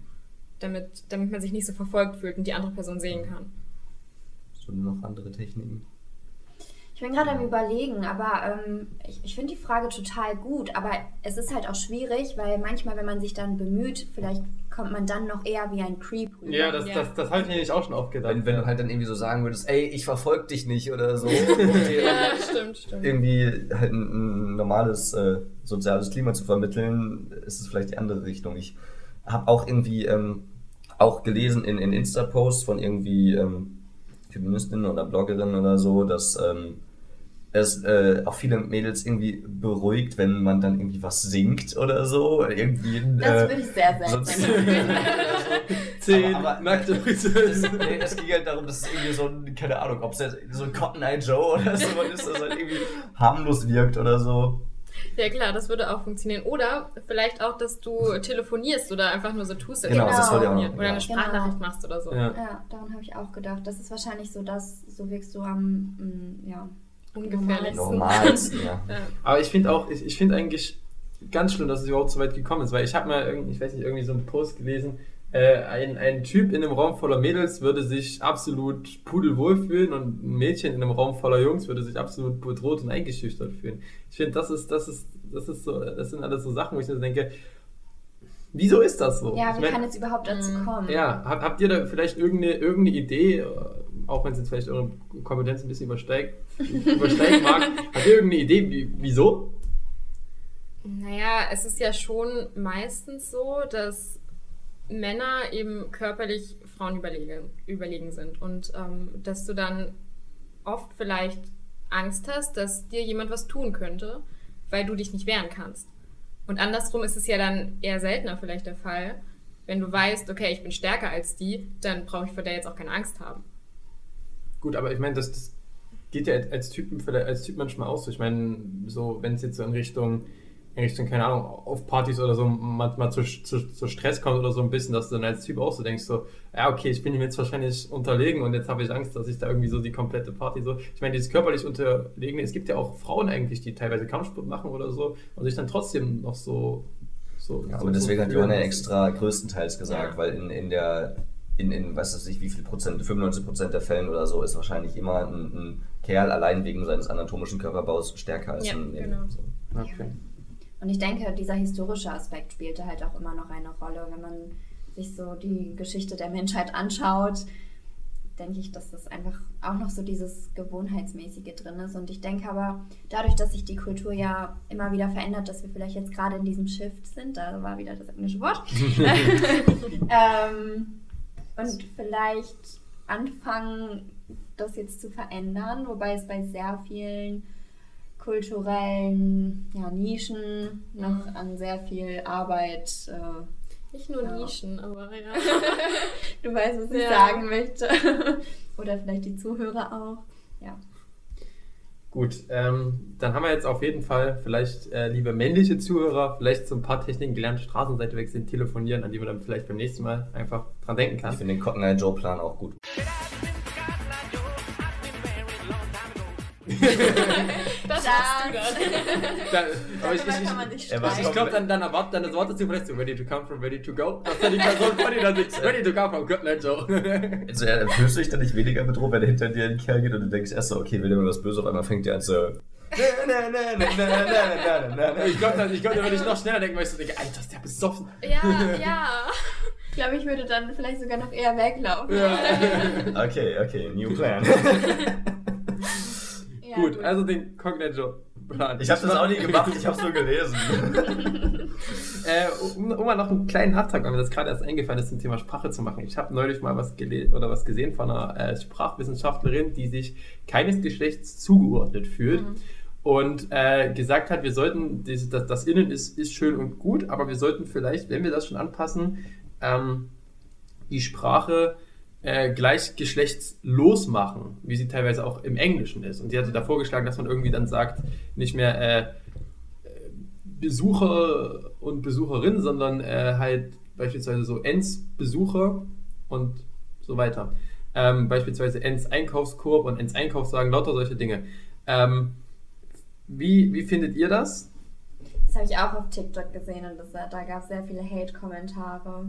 Damit, damit man sich nicht so verfolgt fühlt und die andere Person sehen kann. Du noch andere Techniken? Ich bin gerade am überlegen, aber ähm, ich, ich finde die Frage total gut, aber es ist halt auch schwierig, weil manchmal, wenn man sich dann bemüht, vielleicht kommt man dann noch eher wie ein Creep rüber. Ja, das, das, das habe ich mir nämlich auch schon oft gedacht. Wenn, wenn du halt dann irgendwie so sagen würdest, ey, ich verfolge dich nicht oder so. dir Ja, stimmt, stimmt. irgendwie halt ein, ein normales äh, soziales Klima zu vermitteln, ist es vielleicht die andere Richtung. Ich habe auch irgendwie ähm, auch gelesen in, in Insta-Posts von irgendwie ähm, Feministinnen oder Bloggerinnen oder so, dass ähm, es äh, auch viele Mädels irgendwie beruhigt, wenn man dann irgendwie was singt oder so. Irgendwie, Das äh, würde ich sehr finden. Zehn aber, aber nackte es, nee, es ging halt darum, dass es irgendwie so ein, keine Ahnung, ob es jetzt so ein Cotton Eye Joe oder so ist, das halt irgendwie harmlos wirkt oder so. Ja klar, das würde auch funktionieren. Oder vielleicht auch, dass du telefonierst oder einfach nur so tust, Genau, würdest das ich auch. Oder ja. eine Sprachnachricht machst oder so. Ja. Ja, daran habe ich auch gedacht. Das ist wahrscheinlich so das, so wirkst du am, mm, ja, Ungefährlichsten. Normalsten, ja. Ja. Aber ich finde auch, ich, ich finde eigentlich ganz schlimm, dass es überhaupt so weit gekommen ist, weil ich habe mal irgendwie, ich weiß nicht, irgendwie so einen Post gelesen, äh, ein, ein Typ in einem Raum voller Mädels würde sich absolut pudelwohl fühlen und ein Mädchen in einem Raum voller Jungs würde sich absolut bedroht und eingeschüchtert fühlen. Ich finde, das ist, das ist, das ist so, das sind alles so Sachen, wo ich mir denke, wieso ist das so? Ja, ich wie mein, kann es überhaupt dazu kommen? ja, habt, habt ihr da vielleicht irgendeine, irgendeine Idee, auch wenn es jetzt vielleicht eure Kompetenz ein bisschen übersteigt, übersteigen mag, habt ihr irgendeine Idee, wie, wieso? Naja, es ist ja schon meistens so, dass Männer eben körperlich Frauen überlegen, überlegen sind und ähm, dass du dann oft vielleicht Angst hast, dass dir jemand was tun könnte, weil du dich nicht wehren kannst. Und andersrum ist es ja dann eher seltener vielleicht der Fall, wenn du weißt, okay, ich bin stärker als die, dann brauche ich vor der jetzt auch keine Angst haben. Gut, aber ich meine, das, das geht ja als Typen als Typ manchmal aus. so. Ich meine, so wenn es jetzt so in Richtung, in Richtung, keine Ahnung, auf Partys oder so manchmal zu, zu, zu Stress kommt oder so ein bisschen, dass du dann als Typ auch so denkst, so, ja, okay, ich bin ihm jetzt wahrscheinlich unterlegen und jetzt habe ich Angst, dass ich da irgendwie so die komplette Party so. Ich meine, dieses körperlich Unterlegene, es gibt ja auch Frauen eigentlich, die teilweise Kampfsport machen oder so und sich dann trotzdem noch so. so Ja, so aber deswegen hat Johanna extra größtenteils gesagt, Ja. weil in, in der, in, in weiß ich, wie viel Prozent, 95 Prozent der Fällen oder so, ist wahrscheinlich immer ein, ein Kerl allein wegen seines anatomischen Körperbaus stärker als Ja, ein Mädel. genau. So. Okay. Und ich denke, dieser historische Aspekt spielte halt auch immer noch eine Rolle. Wenn man sich so die Geschichte der Menschheit anschaut, denke ich, dass das einfach auch noch so dieses Gewohnheitsmäßige drin ist. Und ich denke aber, dadurch, dass sich die Kultur ja immer wieder verändert, dass wir vielleicht jetzt gerade in diesem Shift sind, da war wieder das englische Wort, ähm, und vielleicht anfangen, das jetzt zu verändern, wobei es bei sehr vielen kulturellen ja, Nischen noch an sehr viel Arbeit. Äh, Nicht nur Ja. Nischen, aber ja. du weißt, was ich Ja. sagen möchte. Oder vielleicht die Zuhörer auch. Ja. Gut, ähm, dann haben wir jetzt auf jeden Fall vielleicht, äh, liebe männliche Zuhörer, vielleicht so ein paar Techniken gelernt, Straßenseite wechseln, telefonieren, an die man dann vielleicht beim nächsten Mal einfach dran denken kann. Ich finde den Cotton Eye Joe Plan auch gut. Das machst du dann. Da, aber ich, ich, kann man sich ich, Ja, ich glaube, dann, dann erwartet dann das Wort dazu vielleicht so, ready to come from, ready to go. Dass dann die Person vor dir dann sitzt, ready to come from, good night, Joe. Also, ja, fühlst du dich dann nicht weniger bedroht, wenn hinter dir ein Kerl geht und du denkst erst so, okay, will der mir was Böses, auf einmal fängt der an so. ich glaube, dann, ich glaub, dann würde ich noch schneller denken, weil ich so denke, Alter, ist der besoffen. Ja, ja. Ich glaube, ich würde dann vielleicht sogar noch eher weglaufen. Okay, okay, new plan. Gut, also den Cognate Joe Plan. Ich habe das auch nie gemacht, ich habe es nur gelesen. Äh, um, um mal noch einen kleinen Nachtrag, weil mir das gerade erst eingefallen ist, zum Thema Sprache zu machen. Ich habe neulich mal was gelesen oder was gesehen von einer äh, Sprachwissenschaftlerin, die sich keines Geschlechts zugeordnet fühlt. Und äh, gesagt hat, wir sollten, das, das Innen ist, ist schön und gut, aber wir sollten vielleicht, wenn wir das schon anpassen, ähm, die Sprache äh, gleichgeschlechtslos machen, wie sie teilweise auch im Englischen ist. Und sie hatte da vorgeschlagen, dass man irgendwie dann sagt, nicht mehr äh, Besucher und Besucherin, sondern äh, halt beispielsweise so Ens Besucher und so weiter. Ähm, beispielsweise Ens Einkaufskorb und Ens Einkaufswagen, lauter solche Dinge. Ähm, wie, wie findet ihr das? Das habe ich auch auf TikTok gesehen und das, da gab es sehr viele Hate-Kommentare.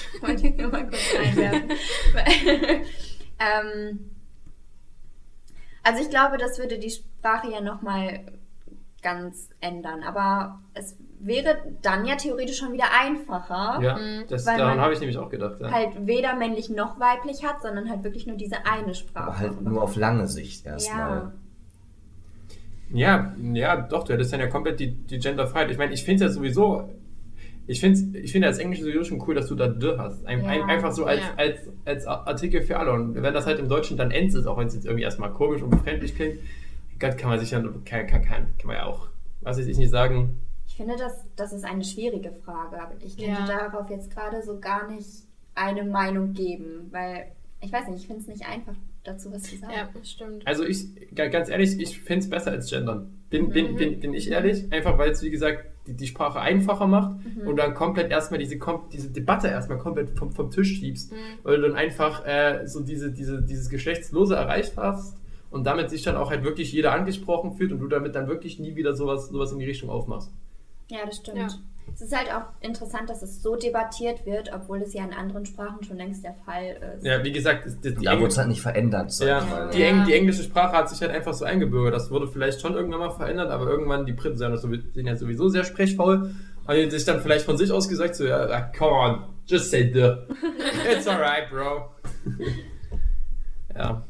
Wollte ich nur mal kurz einwerfen. ähm, Also ich glaube, das würde die Sprache ja nochmal ganz ändern. Aber es wäre dann ja theoretisch schon wieder einfacher. Ja, das, weil daran man habe ich nämlich auch gedacht. Ja. Halt weder männlich noch weiblich hat, sondern halt wirklich nur diese eine Sprache. Aber halt nur auf lange Sicht erstmal. Ja. Ja, ja, doch, du hättest dann ja komplett die, die Genderfreiheit. Ich meine, ich finde es ja sowieso, ich finde ich find als Englisch sowieso schon cool, dass du da D hast. Ein, Ja. ein, einfach so als, Ja. als, als Artikel für alle. Und wenn das halt im Deutschen dann ends ist, auch wenn es jetzt irgendwie erstmal komisch und befremdlich klingt, Gott, kann man sich ja, kann, kann, kann, kann man ja auch, was weiß ich nicht sagen, Ich finde, das, das ist eine schwierige Frage. Aber ich könnte Ja. darauf jetzt gerade so gar nicht eine Meinung geben, weil ich weiß nicht, ich finde es nicht einfach, dazu was zu sagen. Ja, das stimmt. Also ich, ga- ganz ehrlich, ich finde es besser als gendern. Bin, bin, Mhm. bin, bin ich ehrlich, einfach weil es, wie gesagt, die, die Sprache einfacher macht Mhm. und dann komplett erstmal diese, diese Debatte erstmal komplett vom, vom Tisch schiebst, Mhm. weil du dann einfach äh, so diese, diese, dieses Geschlechtslose erreicht hast und damit sich dann auch halt wirklich jeder angesprochen fühlt und du damit dann wirklich nie wieder sowas, sowas in die Richtung aufmachst. Ja, das stimmt. Ja. Es ist halt auch interessant, dass es so debattiert wird, obwohl es ja in anderen Sprachen schon längst der Fall ist. Ja, wie gesagt, das, die Da Engl- wurde es halt nicht verändert. Ja, mal. die, Eng die englische Sprache hat sich halt einfach so eingebürgert. Das wurde vielleicht schon irgendwann mal verändert, aber irgendwann, die Briten ja sind ja sowieso sehr sprechfaul, haben die sich dann vielleicht von sich aus gesagt, so, ja, ah, come on, just say the. It's alright, bro. ja.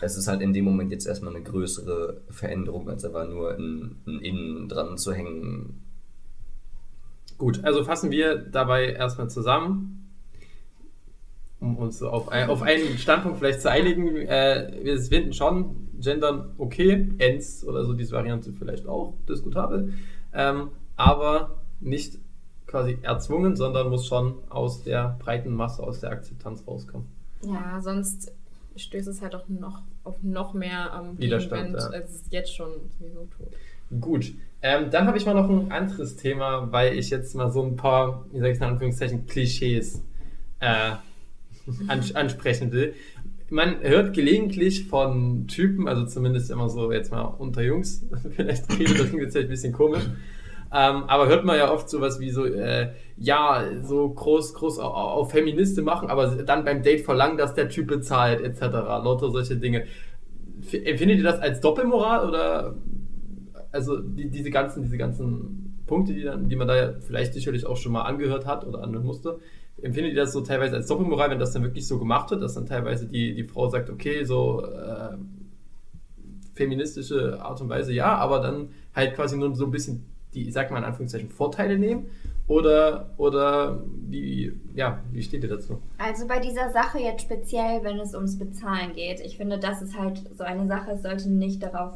Es ist halt in dem Moment jetzt erstmal eine größere Veränderung, als einfach nur ein, ein Innen dran zu hängen. Gut, also fassen wir dabei erstmal zusammen, um uns auf, ein, auf einen Standpunkt vielleicht zu einigen. Äh, wir finden schon Gendern okay, Ends oder so, diese Variante vielleicht auch diskutabel, ähm, aber nicht quasi erzwungen, sondern muss schon aus der breiten Masse, aus der Akzeptanz rauskommen. Ja, sonst stößt es halt auch noch auf noch mehr ähm, Widerstand, ja. als es jetzt schon sowieso tut. Gut, ähm, dann habe ich mal noch ein anderes Thema, weil ich jetzt mal so ein paar, wie sag ich in Anführungszeichen, Klischees äh, ans ansprechen will. Man hört gelegentlich von Typen, also zumindest immer so jetzt mal unter Jungs, vielleicht rede, das klingt jetzt ein bisschen komisch, ähm, aber hört man ja oft sowas wie so, äh, ja, so groß, groß au- au- auf Feministen machen, aber dann beim Date verlangen, dass der Typ bezahlt, etc. Lauter solche Dinge. Empfindet ihr das als Doppelmoral oder also die, diese ganzen, diese ganzen Punkte, die, dann, die man da ja vielleicht sicherlich auch schon mal angehört hat oder anhören musste, empfindet ihr das so teilweise als Doppelmoral, wenn das dann wirklich so gemacht wird, dass dann teilweise die, die Frau sagt, okay, so äh, feministische Art und Weise, ja, aber dann halt quasi nur so ein bisschen die, ich sag mal in Anführungszeichen, Vorteile nehmen? Oder, oder wie, ja, wie steht ihr dazu? Also bei dieser Sache jetzt speziell, wenn es ums Bezahlen geht, ich finde, das ist halt so eine Sache, es sollte nicht darauf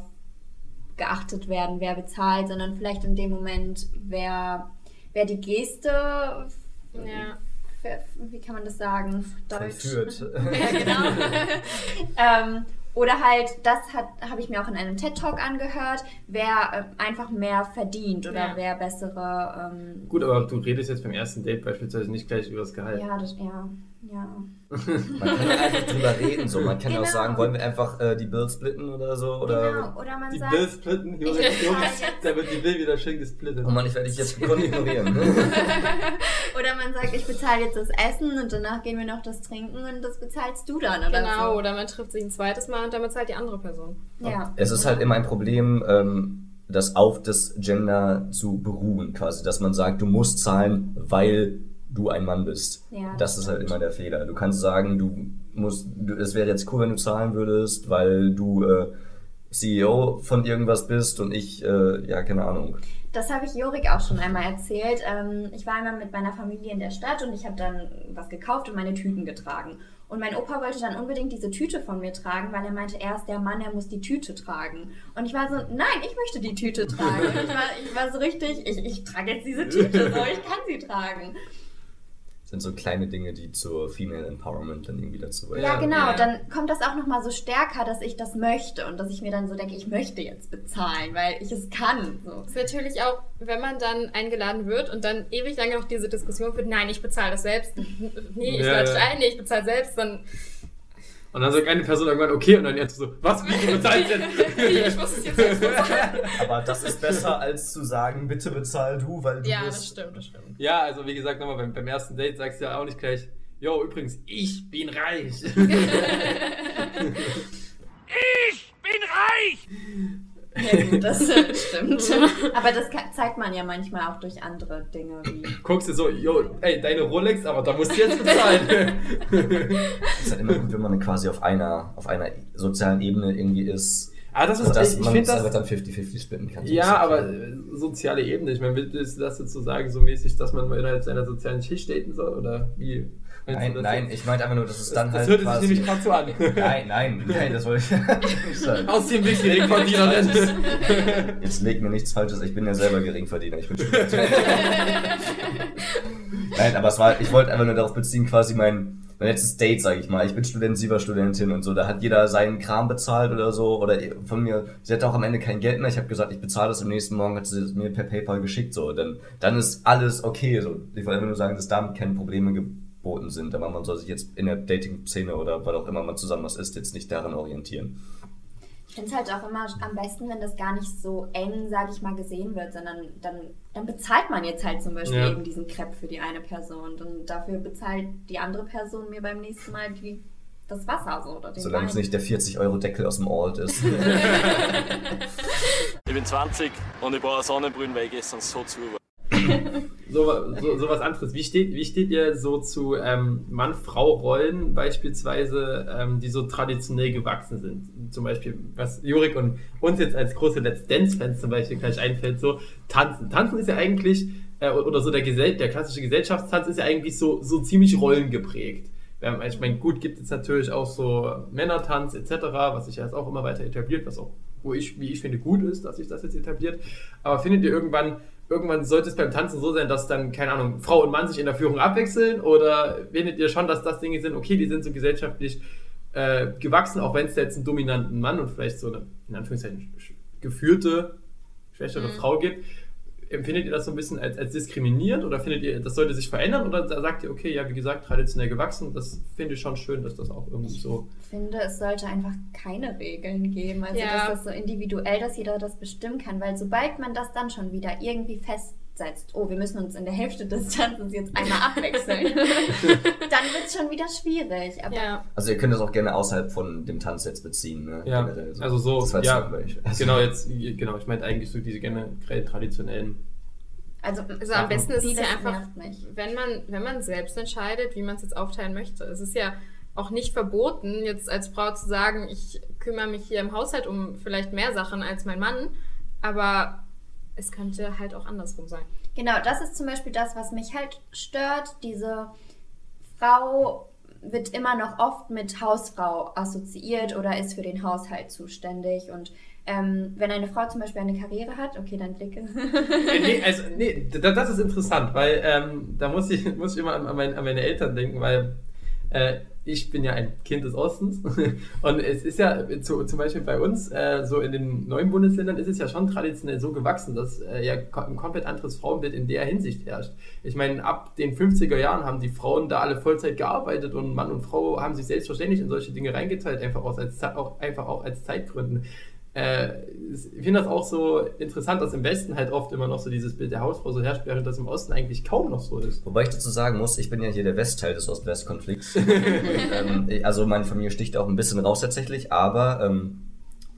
geachtet werden, wer bezahlt, sondern vielleicht in dem Moment, wer, wer die Geste, Ja. wie kann man das sagen? Deutsch. Verführt. ja, genau. ähm, oder halt, das hat habe ich mir auch in einem TED-Talk angehört, wer äh, einfach mehr verdient oder Ja. wer bessere. Ähm, Gut, aber du redest jetzt beim ersten Date beispielsweise nicht gleich über das Gehalt. ja, das, ja, ja. Man kann ja einfach drüber reden. So. Man kann ja auch Genau. sagen, wollen wir einfach äh, die Bills splitten oder so? Oder Genau. Oder man Die sagt. Bill splitten, Junge, Ich Junge, bezahle jetzt- da wird die Bill wieder schön gesplittet. Oh Mann, ich werde dich jetzt gekonnt ignorieren. Oder man sagt, ich bezahle jetzt das Essen und danach gehen wir noch das Trinken und das bezahlst du dann, oder Genau, so. oder man trifft sich ein zweites Mal und damit zahlt die andere Person. Ja. Es ist halt immer ein Problem, ähm, das auf das Gender zu beruhen, quasi, dass man sagt, du musst zahlen, weil du ein Mann bist. Ja, das ist halt immer der Fehler. Du kannst sagen, du musst, du, es wäre jetzt cool, wenn du zahlen würdest, weil du äh, CEO von irgendwas bist und ich, äh, ja, keine Ahnung. Das habe ich Jorik auch schon einmal erzählt. Ähm, ich war einmal mit meiner Familie in der Stadt und ich habe dann was gekauft und meine Tüten getragen. Und mein Opa wollte dann unbedingt diese Tüte von mir tragen, weil er meinte, er ist der Mann, er muss die Tüte tragen. Und ich war so, nein, ich möchte die Tüte tragen. ich, war, ich war so richtig, ich, ich trage jetzt diese Tüte so, ich kann sie tragen. Das sind so kleine Dinge, die zur Female Empowerment dann irgendwie dazu Ja, Ja, genau. ja. Dann kommt das auch nochmal so stärker, dass ich das möchte und dass ich mir dann so denke, ich möchte jetzt bezahlen, weil ich es kann. So. Das ist natürlich auch, wenn man dann eingeladen wird und dann ewig lange noch diese Diskussion führt, nein, ich bezahle das selbst. Nee, ich Ja, lade ja. ein, nee, ich bezahle selbst, dann Und dann sagt eine Person irgendwann, okay, und dann jetzt so, was, wie, du bezahlst jetzt? ich muss es jetzt selbst bezahlen. Aber das ist besser, als zu sagen, bitte bezahl du, weil du Ja, bist. das stimmt, das stimmt. ja, also wie gesagt, nochmal beim, beim ersten Date sagst du ja auch nicht gleich, yo, übrigens, ich bin reich. Ich sehr gut, das stimmt. Aber das kann, zeigt man ja manchmal auch durch andere Dinge wie. Guckst du so, yo, ey, deine Rolex, aber da musst du jetzt bezahlen. Es ist halt immer gut, wenn man quasi auf einer, auf einer sozialen Ebene irgendwie ist. Ah, das ist- und dass ich man find es das- dann 50-50 splitten kann. Ja, aber äh, soziale Ebene, ich meine, willst du das jetzt so sagen, so mäßig, dass man mal innerhalb seiner sozialen Schicht daten soll? Oder wie? Nein, das nein, jetzt? ich meinte einfach nur, dass es Das- dann das halt. hört sich quasi- nämlich grad so an. Nein, nein, nein, das wollte ich nicht sagen. Aus dem Blick Geringverdienerin. Jetzt leg mir nichts Falsches, ich bin ja selber Geringverdiener, ich bin Student. Nein, aber es war, ich wollte einfach nur darauf beziehen, quasi mein, mein letztes Date, sage ich mal. Ich bin Student, sie war Studentin und so. Da hat jeder seinen Kram bezahlt oder so. Oder von mir, sie hatte auch am Ende kein Geld mehr. Ich habe gesagt, ich bezahle das am nächsten Morgen, hat sie es mir per PayPal geschickt. So, dann, dann ist alles okay. So. Ich wollte einfach nur sagen, dass damit keine Probleme geboten sind. Aber man soll sich jetzt in der Dating-Szene oder weil auch immer man zusammen was ist, jetzt nicht daran orientieren. Ich finde es halt auch immer am besten, wenn das gar nicht so eng, sage ich mal, gesehen wird, sondern dann, dann bezahlt man jetzt halt zum Beispiel Ja. eben diesen Crepe für die eine Person und dafür bezahlt die andere Person mir beim nächsten Mal die, das Wasser so oder den Solange es Wein. nicht der 40-Euro-Deckel aus dem Alt ist. Ich bin 20 und ich brauche Sonnenbrühen, weil ich gestern so zu war. so, so, so was anderes. Wie steht, wie steht ihr so zu ähm, Mann-Frau-Rollen beispielsweise, ähm, die so traditionell gewachsen sind? Zum Beispiel, was Jurik und uns jetzt als große Let's Dance-Fans zum Beispiel gleich einfällt, so Tanzen. Tanzen ist ja eigentlich, äh, oder so der, Gesell der klassische Gesellschaftstanz ist ja eigentlich so, so ziemlich rollengeprägt. Ich meine, gut, gibt es natürlich auch so Männertanz etc., was sich ja jetzt auch immer weiter etabliert, was auch, wo ich, wie ich finde, gut ist, dass sich das jetzt etabliert. Aber findet ihr irgendwann, irgendwann sollte es beim Tanzen so sein, dass dann, keine Ahnung, Frau und Mann sich in der Führung abwechseln? Oder findet ihr schon, dass das Dinge sind, okay, die sind so gesellschaftlich äh, gewachsen, auch wenn es jetzt einen dominanten Mann und vielleicht so eine, in Anführungszeichen, geführte, schwächere Mhm. Frau gibt? Empfindet ihr das so ein bisschen als, als diskriminierend oder findet ihr, das sollte sich verändern oder sagt ihr, okay, ja, wie gesagt, traditionell gewachsen, das finde ich schon schön, dass das auch irgendwie so. Ich finde, es sollte einfach keine Regeln geben. Also, Ja. dass das so individuell, dass jeder das bestimmen kann. Weil sobald man das dann schon wieder irgendwie festsetzt, oh, wir müssen uns in der Hälfte des Tanzes jetzt einmal abwechseln, dann wird es schon wieder schwierig. Aber Also ihr könnt das auch gerne außerhalb von dem Tanz jetzt beziehen. Ne? Ja, Generell also so, Das war jetzt ja, also- genau, jetzt, genau, ich meinte eigentlich so diese generell traditionellen. Also, Also am besten ist es ja einfach, wenn man, wenn man selbst entscheidet, wie man es jetzt aufteilen möchte. Es ist ja auch nicht verboten, jetzt als Frau zu sagen, ich kümmere mich hier im Haushalt um vielleicht mehr Sachen als mein Mann, aber es könnte halt auch andersrum sein. Genau, das ist zum Beispiel das, was mich halt stört. Diese Frau wird immer noch oft mit Hausfrau assoziiert oder ist für den Haushalt zuständig. Und ähm, wenn eine Frau zum Beispiel eine Karriere hat, okay, dann blicke. Nee, also, nee, da- das ist interessant, weil ähm, da muss ich, muss ich immer an, an, mein, an meine Eltern denken, weil äh, ich bin ja ein Kind des Ostens und es ist ja zu, zum Beispiel bei uns, äh, so in den neuen Bundesländern ist es ja schon traditionell so gewachsen, dass äh, ja ein komplett anderes Frauenbild in der Hinsicht herrscht. Ich meine, ab den 50er Jahren haben die Frauen da alle Vollzeit gearbeitet und Mann und Frau haben sich selbstverständlich in solche Dinge reingeteilt, einfach, aus als, auch, einfach auch als Zeitgründen. Äh, ich finde das auch so interessant, dass im Westen halt oft immer noch so dieses Bild der Hausfrau so herrscht, während das im Osten eigentlich kaum noch so ist. Wobei ich dazu sagen muss, ich bin ja hier der Westteil des Ost-West-Konflikts. Ähm, also meine Familie sticht auch ein bisschen raus tatsächlich, aber ähm,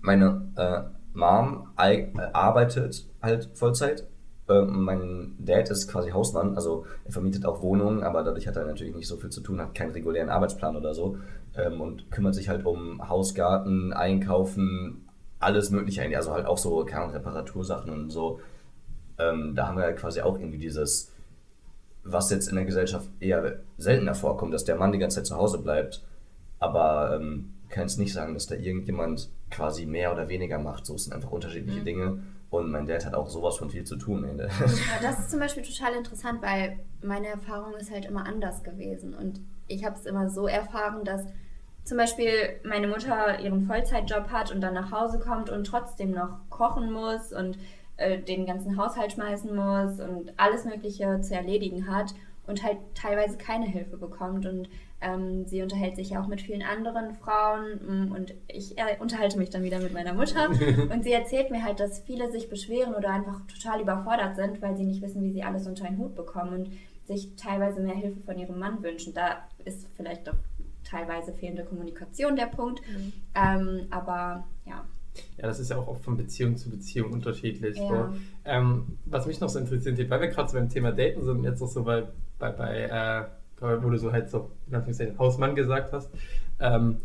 meine äh, Mom äh, arbeitet halt Vollzeit. Ähm, mein Dad ist quasi Hausmann, also er vermietet auch Wohnungen, aber dadurch hat er natürlich nicht so viel zu tun, hat keinen regulären Arbeitsplan oder so ähm, und kümmert sich halt um Haus, Garten, Einkaufen, alles mögliche, eigentlich. also halt auch so, keine Ahnung, Reparatursachen und so. Ähm, da haben wir halt quasi auch irgendwie dieses, was jetzt in der Gesellschaft eher seltener vorkommt, dass der Mann die ganze Zeit zu Hause bleibt. Aber ähm, kann jetzt nicht sagen, dass da irgendjemand quasi mehr oder weniger macht. So es sind einfach unterschiedliche Mhm. Dinge. Und mein Dad hat auch sowas von viel zu tun. Ey. Ja, das ist zum Beispiel total interessant, weil meine Erfahrung ist halt immer anders gewesen. Und ich habe es immer so erfahren, dass zum Beispiel meine Mutter ihren Vollzeitjob hat und dann nach Hause kommt und trotzdem noch kochen muss und äh, den ganzen Haushalt schmeißen muss und alles Mögliche zu erledigen hat und halt teilweise keine Hilfe bekommt. Und ähm, sie unterhält sich ja auch mit vielen anderen Frauen mm, und ich äh, unterhalte mich dann wieder mit meiner Mutter und sie erzählt mir halt, dass viele sich beschweren oder einfach total überfordert sind, weil sie nicht wissen, wie sie alles unter einen Hut bekommen und sich teilweise mehr Hilfe von ihrem Mann wünschen. Da ist vielleicht doch teilweise fehlende Kommunikation der Punkt. Ähm, aber ja. Ja, das ist ja auch oft von Beziehung zu Beziehung unterschiedlich. Ja. So. Ähm, was mich noch so interessiert, weil wir gerade so beim Thema Daten sind, jetzt auch so bei, bei, bei äh, wo du so halt so, in Anführungszeichen, Hausmann gesagt hast, ähm,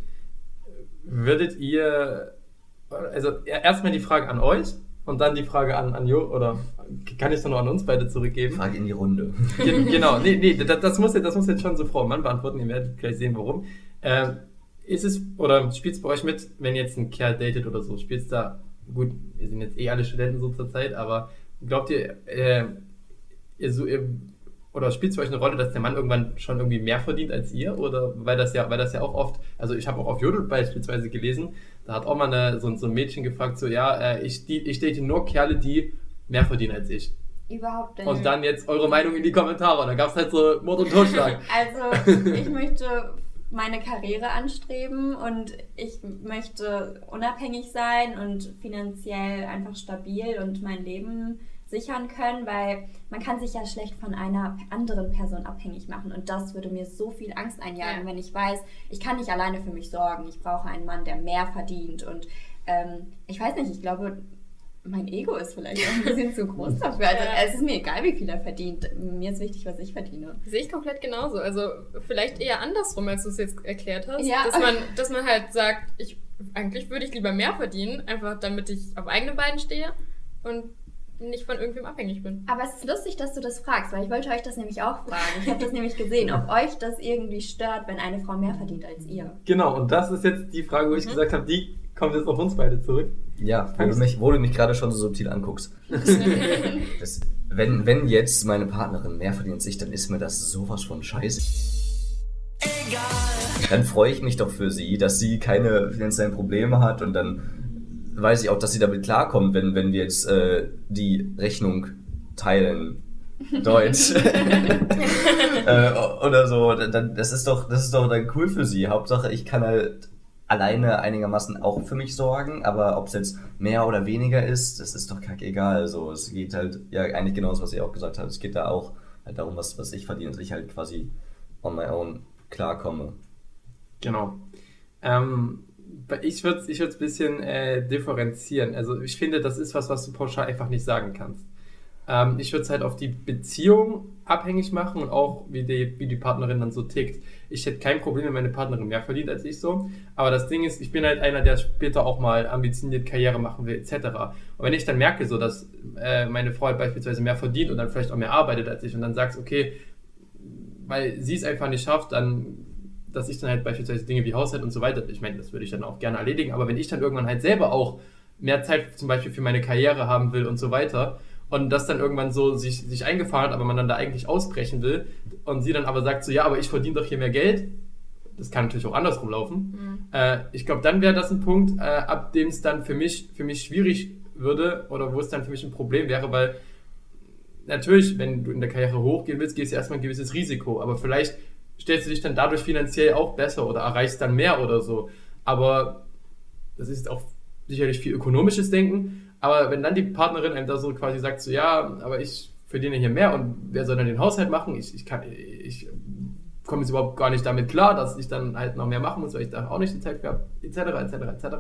würdet ihr, also erstmal die Frage an euch und dann die Frage an, an Jo, oder kann ich es nur an uns beide zurückgeben? Frage in die Runde. Ge- genau, nee, nee, das, das, muss, jetzt- das muss jetzt schon so Frau und Mann beantworten, ihr werdet gleich sehen, warum. Ähm, ist es, oder spielt es bei euch mit, wenn ihr jetzt einen Kerl datet oder so, spielt es da, gut, wir sind jetzt eh alle Studenten so zur Zeit, aber glaubt ihr, äh, ihr, so, ihr oder spielt es für euch eine Rolle, dass der Mann irgendwann schon irgendwie mehr verdient als ihr? Oder weil das ja, weil das ja auch oft, also ich habe auch auf Jodel beispielsweise gelesen, da hat auch mal eine, so, ein- so ein Mädchen gefragt, so ja, äh, ich, die, ich date nur Kerle, die mehr verdienen als ich. Überhaupt nicht. Und dann jetzt eure Meinung in die Kommentare. Und da gab es halt so Mord und Totschlag. Also, ich möchte meine Karriere anstreben und ich möchte unabhängig sein und finanziell einfach stabil und mein Leben sichern können, weil man kann sich ja schlecht von einer anderen Person abhängig machen und das würde mir so viel Angst einjagen, Ja. wenn ich weiß, ich kann nicht alleine für mich sorgen, ich brauche einen Mann, der mehr verdient und ähm, ich weiß nicht, ich glaube, mein Ego ist vielleicht auch ein bisschen zu groß dafür. Also, Ja. es ist mir egal, wie viel er verdient. Mir ist wichtig, was ich verdiene. Sehe ich komplett genauso. Also vielleicht eher andersrum, als du es jetzt erklärt hast. Ja. Dass, man, dass man halt sagt, ich, eigentlich würde ich lieber mehr verdienen, einfach damit ich auf eigenen Beinen stehe und nicht von irgendwem abhängig bin. Aber es ist lustig, dass du das fragst, weil ich wollte euch das nämlich auch fragen. Ich habe das nämlich gesehen, ob euch das irgendwie stört, wenn eine Frau mehr verdient als ihr. Genau, und das ist jetzt die Frage, wo ich gesagt habe, die kommt jetzt auf uns beide zurück. Ja, wo du mich, wo du mich gerade schon so subtil anguckst. Das, wenn, wenn jetzt meine Partnerin mehr verdient als ich, dann ist mir das sowas von scheiße. Dann freue ich mich doch für sie, dass sie keine finanziellen Probleme hat und dann weiß ich auch, dass sie damit klarkommt, wenn, wenn wir jetzt äh, die Rechnung teilen. Deutsch. äh, oder so. Dann, das, ist doch, das ist doch dann cool für sie. Hauptsache, ich kann halt alleine einigermaßen auch für mich sorgen, aber ob es jetzt mehr oder weniger ist, das ist doch kackegal. Also es geht halt, ja, eigentlich genau das, was ihr auch gesagt habt. Es geht da auch halt darum, was, was ich verdiene, dass ich halt quasi on my own klarkomme. Genau. Ähm, ich würde es ich ein bisschen äh, differenzieren. Also ich finde, das ist was, was du pauschal einfach nicht sagen kannst. Ähm, ich würde es halt auf die Beziehung abhängig machen und auch, wie die, wie die Partnerin dann so tickt. Ich hätte kein Problem, wenn meine Partnerin mehr verdient als ich so. Aber das Ding ist, ich bin halt einer, der später auch mal ambitioniert Karriere machen will, etc. Und wenn ich dann merke, so dass äh, meine Frau halt beispielsweise mehr verdient und dann vielleicht auch mehr arbeitet als ich und dann sagst, okay, weil sie es einfach nicht schafft, dann, dass ich dann halt beispielsweise Dinge wie Haushalt und so weiter, ich meine, das würde ich dann auch gerne erledigen, aber wenn ich dann irgendwann halt selber auch mehr Zeit zum Beispiel für meine Karriere haben will und so weiter und das dann irgendwann so sich, sich eingefahren hat, aber man dann da eigentlich ausbrechen will und sie dann aber sagt so, ja, aber ich verdiene doch hier mehr Geld, das kann natürlich auch andersrum laufen. Äh, ich glaube, dann wäre das ein Punkt, äh, ab dem es dann für mich, für mich schwierig würde oder wo es dann für mich ein Problem wäre, weil natürlich, wenn du in der Karriere hochgehen willst, gehst du erstmal ein gewisses Risiko, aber vielleicht stellst du dich dann dadurch finanziell auch besser oder erreichst dann mehr oder so. Aber das ist auch sicherlich viel ökonomisches Denken. Aber wenn dann die Partnerin einem da so quasi sagt, so ja, aber ich verdiene hier mehr und wer soll dann den Haushalt machen? Ich, ich ich komme jetzt überhaupt gar nicht damit klar, dass ich dann halt noch mehr machen muss, weil ich da auch nicht die Zeit für habe, etc., etc., etc.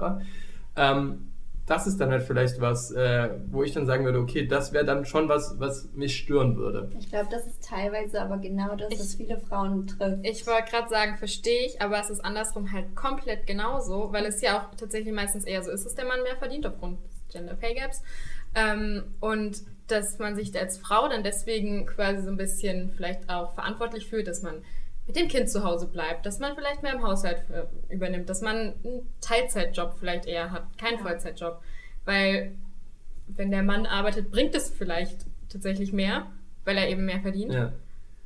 das ist dann halt vielleicht was, äh, wo ich dann sagen würde, okay, das wäre dann schon was, was mich stören würde. Ich glaube, das ist teilweise aber genau das, was viele Frauen trifft. Ich wollte gerade sagen, verstehe ich, aber es ist andersrum halt komplett genauso, weil es ja auch tatsächlich meistens eher so ist, dass der Mann mehr verdient aufgrund des Gender Pay Gaps. Ähm, und dass man sich als Frau dann deswegen quasi so ein bisschen vielleicht auch verantwortlich fühlt, dass man mit dem Kind zu Hause bleibt, dass man vielleicht mehr im Haushalt äh, übernimmt, dass man einen Teilzeitjob vielleicht eher hat, keinen Vollzeitjob. Weil wenn der Mann arbeitet, bringt es vielleicht tatsächlich mehr, weil er eben mehr verdient. Ja.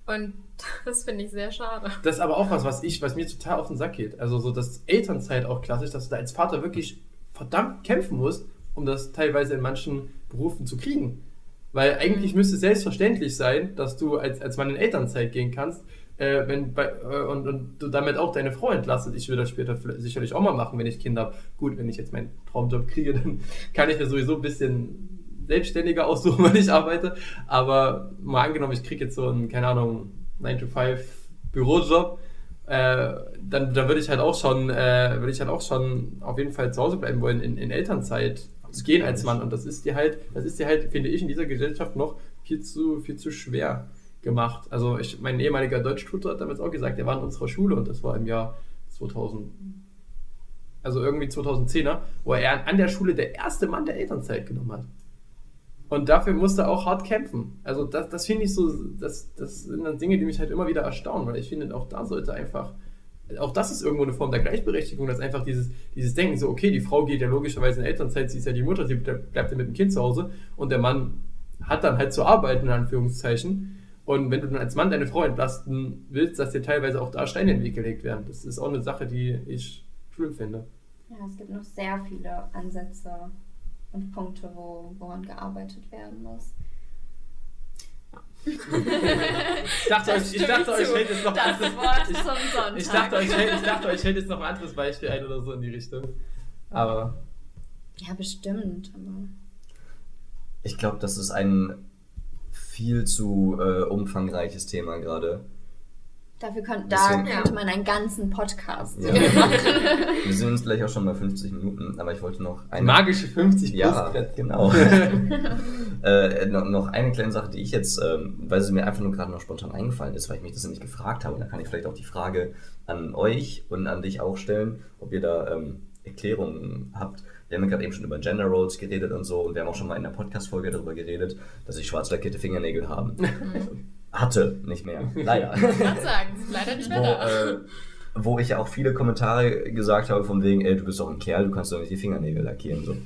Und das finde ich sehr schade. Das ist aber auch was, was ich, was mir total auf den Sack geht. Also so das Elternzeit auch klassisch, dass du da als Vater wirklich verdammt kämpfen musst, um das teilweise in manchen Berufen zu kriegen. Weil eigentlich müsste es selbstverständlich sein, dass du als, als Mann in Elternzeit gehen kannst, äh, wenn bei, äh, und, und du damit auch deine Frau entlastet. Ich will das später sicherlich auch mal machen, wenn ich Kinder habe. Gut, wenn ich jetzt meinen Traumjob kriege, dann kann ich mir sowieso ein bisschen selbstständiger aussuchen, wann ich arbeite. Aber mal angenommen, ich kriege jetzt so einen, keine Ahnung, 9-to-5 Bürojob äh, dann, dann würde ich halt auch schon, äh, würde ich halt auch schon auf jeden Fall zu Hause bleiben wollen, in, in Elternzeit gehen als Mann. Und das ist dir halt, das ist dir halt, finde ich, in dieser Gesellschaft noch viel zu, viel zu schwer gemacht. Also ich, mein ehemaliger Deutschtutor hat damals auch gesagt, er war in unserer Schule und das war im Jahr 2000, also irgendwie 2010er, wo er an der Schule der erste Mann der Elternzeit genommen hat. Und dafür musste er auch hart kämpfen. Also das, das finde ich so, das, das sind dann Dinge, die mich halt immer wieder erstaunen, weil ich finde, auch da sollte einfach, auch das ist irgendwo eine Form der Gleichberechtigung, dass einfach dieses, dieses Denken, so okay, die Frau geht ja logischerweise in Elternzeit, sie ist ja die Mutter, sie bleibt ja mit dem Kind zu Hause und der Mann hat dann halt zu arbeiten, in Anführungszeichen. Und wenn du dann als Mann deine Frau entlasten willst, dass dir teilweise auch da Steine in den Weg gelegt werden. Das ist auch eine Sache, die ich schlimm finde. Ja, es gibt noch sehr viele Ansätze und Punkte, wo, woran gearbeitet werden muss. Ich dachte, euch, ich dachte euch fällt jetzt noch Das ein anderes- Wort ich, zum Sonntag. ich, dachte, euch fällt, ich dachte, euch fällt jetzt noch ein anderes Beispiel ein oder so in die Richtung. Aber Ja, bestimmt. Aber Ich glaube, das ist ein viel zu äh, umfangreiches Thema gerade. dafür könnte, da könnte man einen ganzen Podcast Ja. machen. Wir sind uns gleich auch schon bei 50 Minuten, aber ich wollte noch eine. magische 50 Ja, genau. äh, noch, noch eine kleine Sache, die ich jetzt, ähm, weil sie mir einfach nur gerade noch spontan eingefallen ist, weil ich mich das nämlich gefragt habe. Und da kann ich vielleicht auch die Frage an euch und an dich auch stellen, ob ihr da ähm, Erklärungen habt. Wir haben ja gerade eben schon über Gender Roles geredet und so und wir haben auch schon mal in der Podcast-Folge darüber geredet, dass ich schwarz lackierte Fingernägel haben. Hatte, nicht mehr. Leider. Ich kann sagen, leider nicht mehr wo, da. äh, wo ich ja auch viele Kommentare gesagt habe von wegen, ey, du bist doch ein Kerl, du kannst doch nicht die Fingernägel lackieren. So.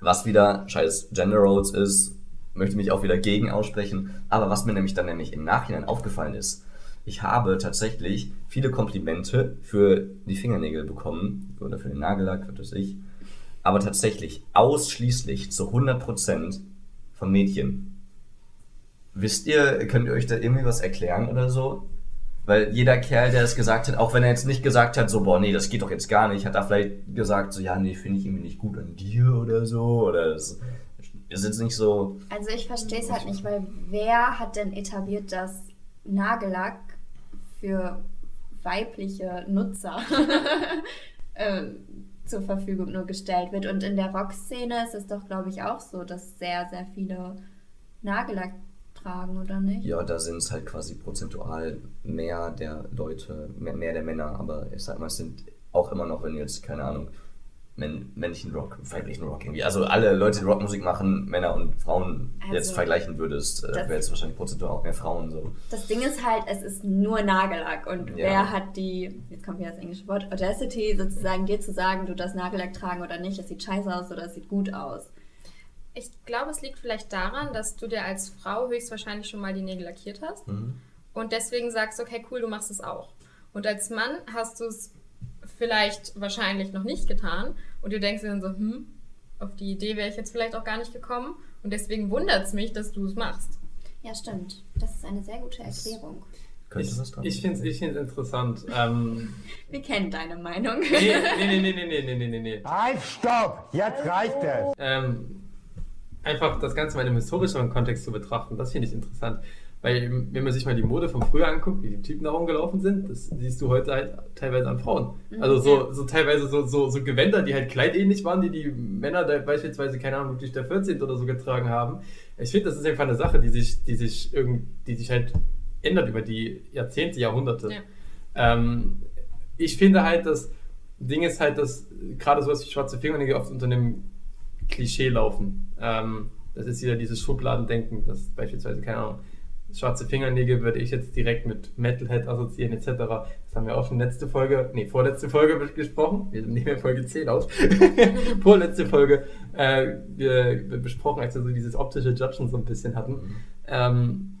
Was wieder scheiß Gender Roles ist, möchte mich auch wieder gegen aussprechen. Aber was mir nämlich dann nämlich im Nachhinein aufgefallen ist, ich habe tatsächlich viele Komplimente für die Fingernägel bekommen oder für den Nagellack, was weiß ich. Aber tatsächlich ausschließlich zu 100% von Mädchen. Wisst ihr, könnt ihr euch da irgendwie was erklären oder so? Weil jeder Kerl, der es gesagt hat, auch wenn er jetzt nicht gesagt hat, so, boah, nee, das geht doch jetzt gar nicht, hat er vielleicht gesagt, so, ja, nee, finde ich irgendwie nicht gut an dir oder so, oder es ist jetzt nicht so, Also ich verstehe es halt nicht, weil wer hat denn etabliert, dass Nagellack für weibliche Nutzer äh, zur Verfügung nur gestellt wird? Und in der Rock-Szene ist es doch, glaube ich, auch so, dass sehr, sehr viele Nagellack tragen, oder nicht? ja, da sind es halt quasi prozentual mehr der Leute, mehr, mehr der Männer, aber ich sag mal, es sind auch immer noch, wenn jetzt, keine Ahnung, männlichen Rock, weiblichen Rock irgendwie, also alle Leute, die Rockmusik machen, Männer und Frauen Also, jetzt vergleichen würdest, äh, wäre jetzt wahrscheinlich prozentual auch mehr Frauen so. Das Ding ist halt, es ist nur Nagellack. Und Ja. wer hat die, jetzt kommt wieder das englische Wort, Audacity, sozusagen dir zu sagen, du darfst Nagellack tragen oder nicht, das sieht scheiße aus oder es sieht gut aus. Ich glaube, es liegt vielleicht daran, dass du dir als Frau höchstwahrscheinlich schon mal die Nägel lackiert hast Mhm. und deswegen sagst, okay, cool, du machst es auch. Und als Mann hast du es vielleicht wahrscheinlich noch nicht getan und du denkst dir dann so, hm, auf die Idee wäre ich jetzt vielleicht auch gar nicht gekommen und deswegen wundert es mich, dass du es machst. Ja, stimmt. Das ist eine sehr gute Erklärung. Könnte ich, ich finde es ich find's interessant. Ähm, Wir kennen deine Meinung. nee, nee, nee, nee, nee, nee, nee, nee, nee. Halt, stopp! Jetzt reicht es! ähm, einfach das Ganze mal im historischeren Kontext zu betrachten, das finde ich interessant. Weil, wenn man sich mal die Mode von früher anguckt, wie die Typen da rumgelaufen sind, das siehst du heute halt teilweise an Frauen. Mhm, Also so, so teilweise so, so, so Gewänder, die halt kleidähnlich waren, die die Männer da beispielsweise, keine Ahnung, wirklich der 14. oder so getragen haben. Ich finde, das ist einfach eine Sache, die sich, die sich irgend, die sich halt ändert über die Jahrzehnte, Jahrhunderte. Ja. Ähm, ich finde halt, das Ding ist halt, dass gerade sowas wie schwarze Fingernägel oft unter einem Klischee laufen. Ähm, das ist wieder dieses Schubladendenken, das beispielsweise, keine Ahnung, schwarze Fingernägel würde ich jetzt direkt mit Metalhead assoziieren, etc. Das haben wir auch schon letzte Folge, nee, vorletzte Folge bes- gesprochen. Wir nehmen ja Folge 10 auf. vorletzte Folge äh, wir, wir besprochen, als wir so dieses optische Judgen so ein bisschen hatten. Ähm,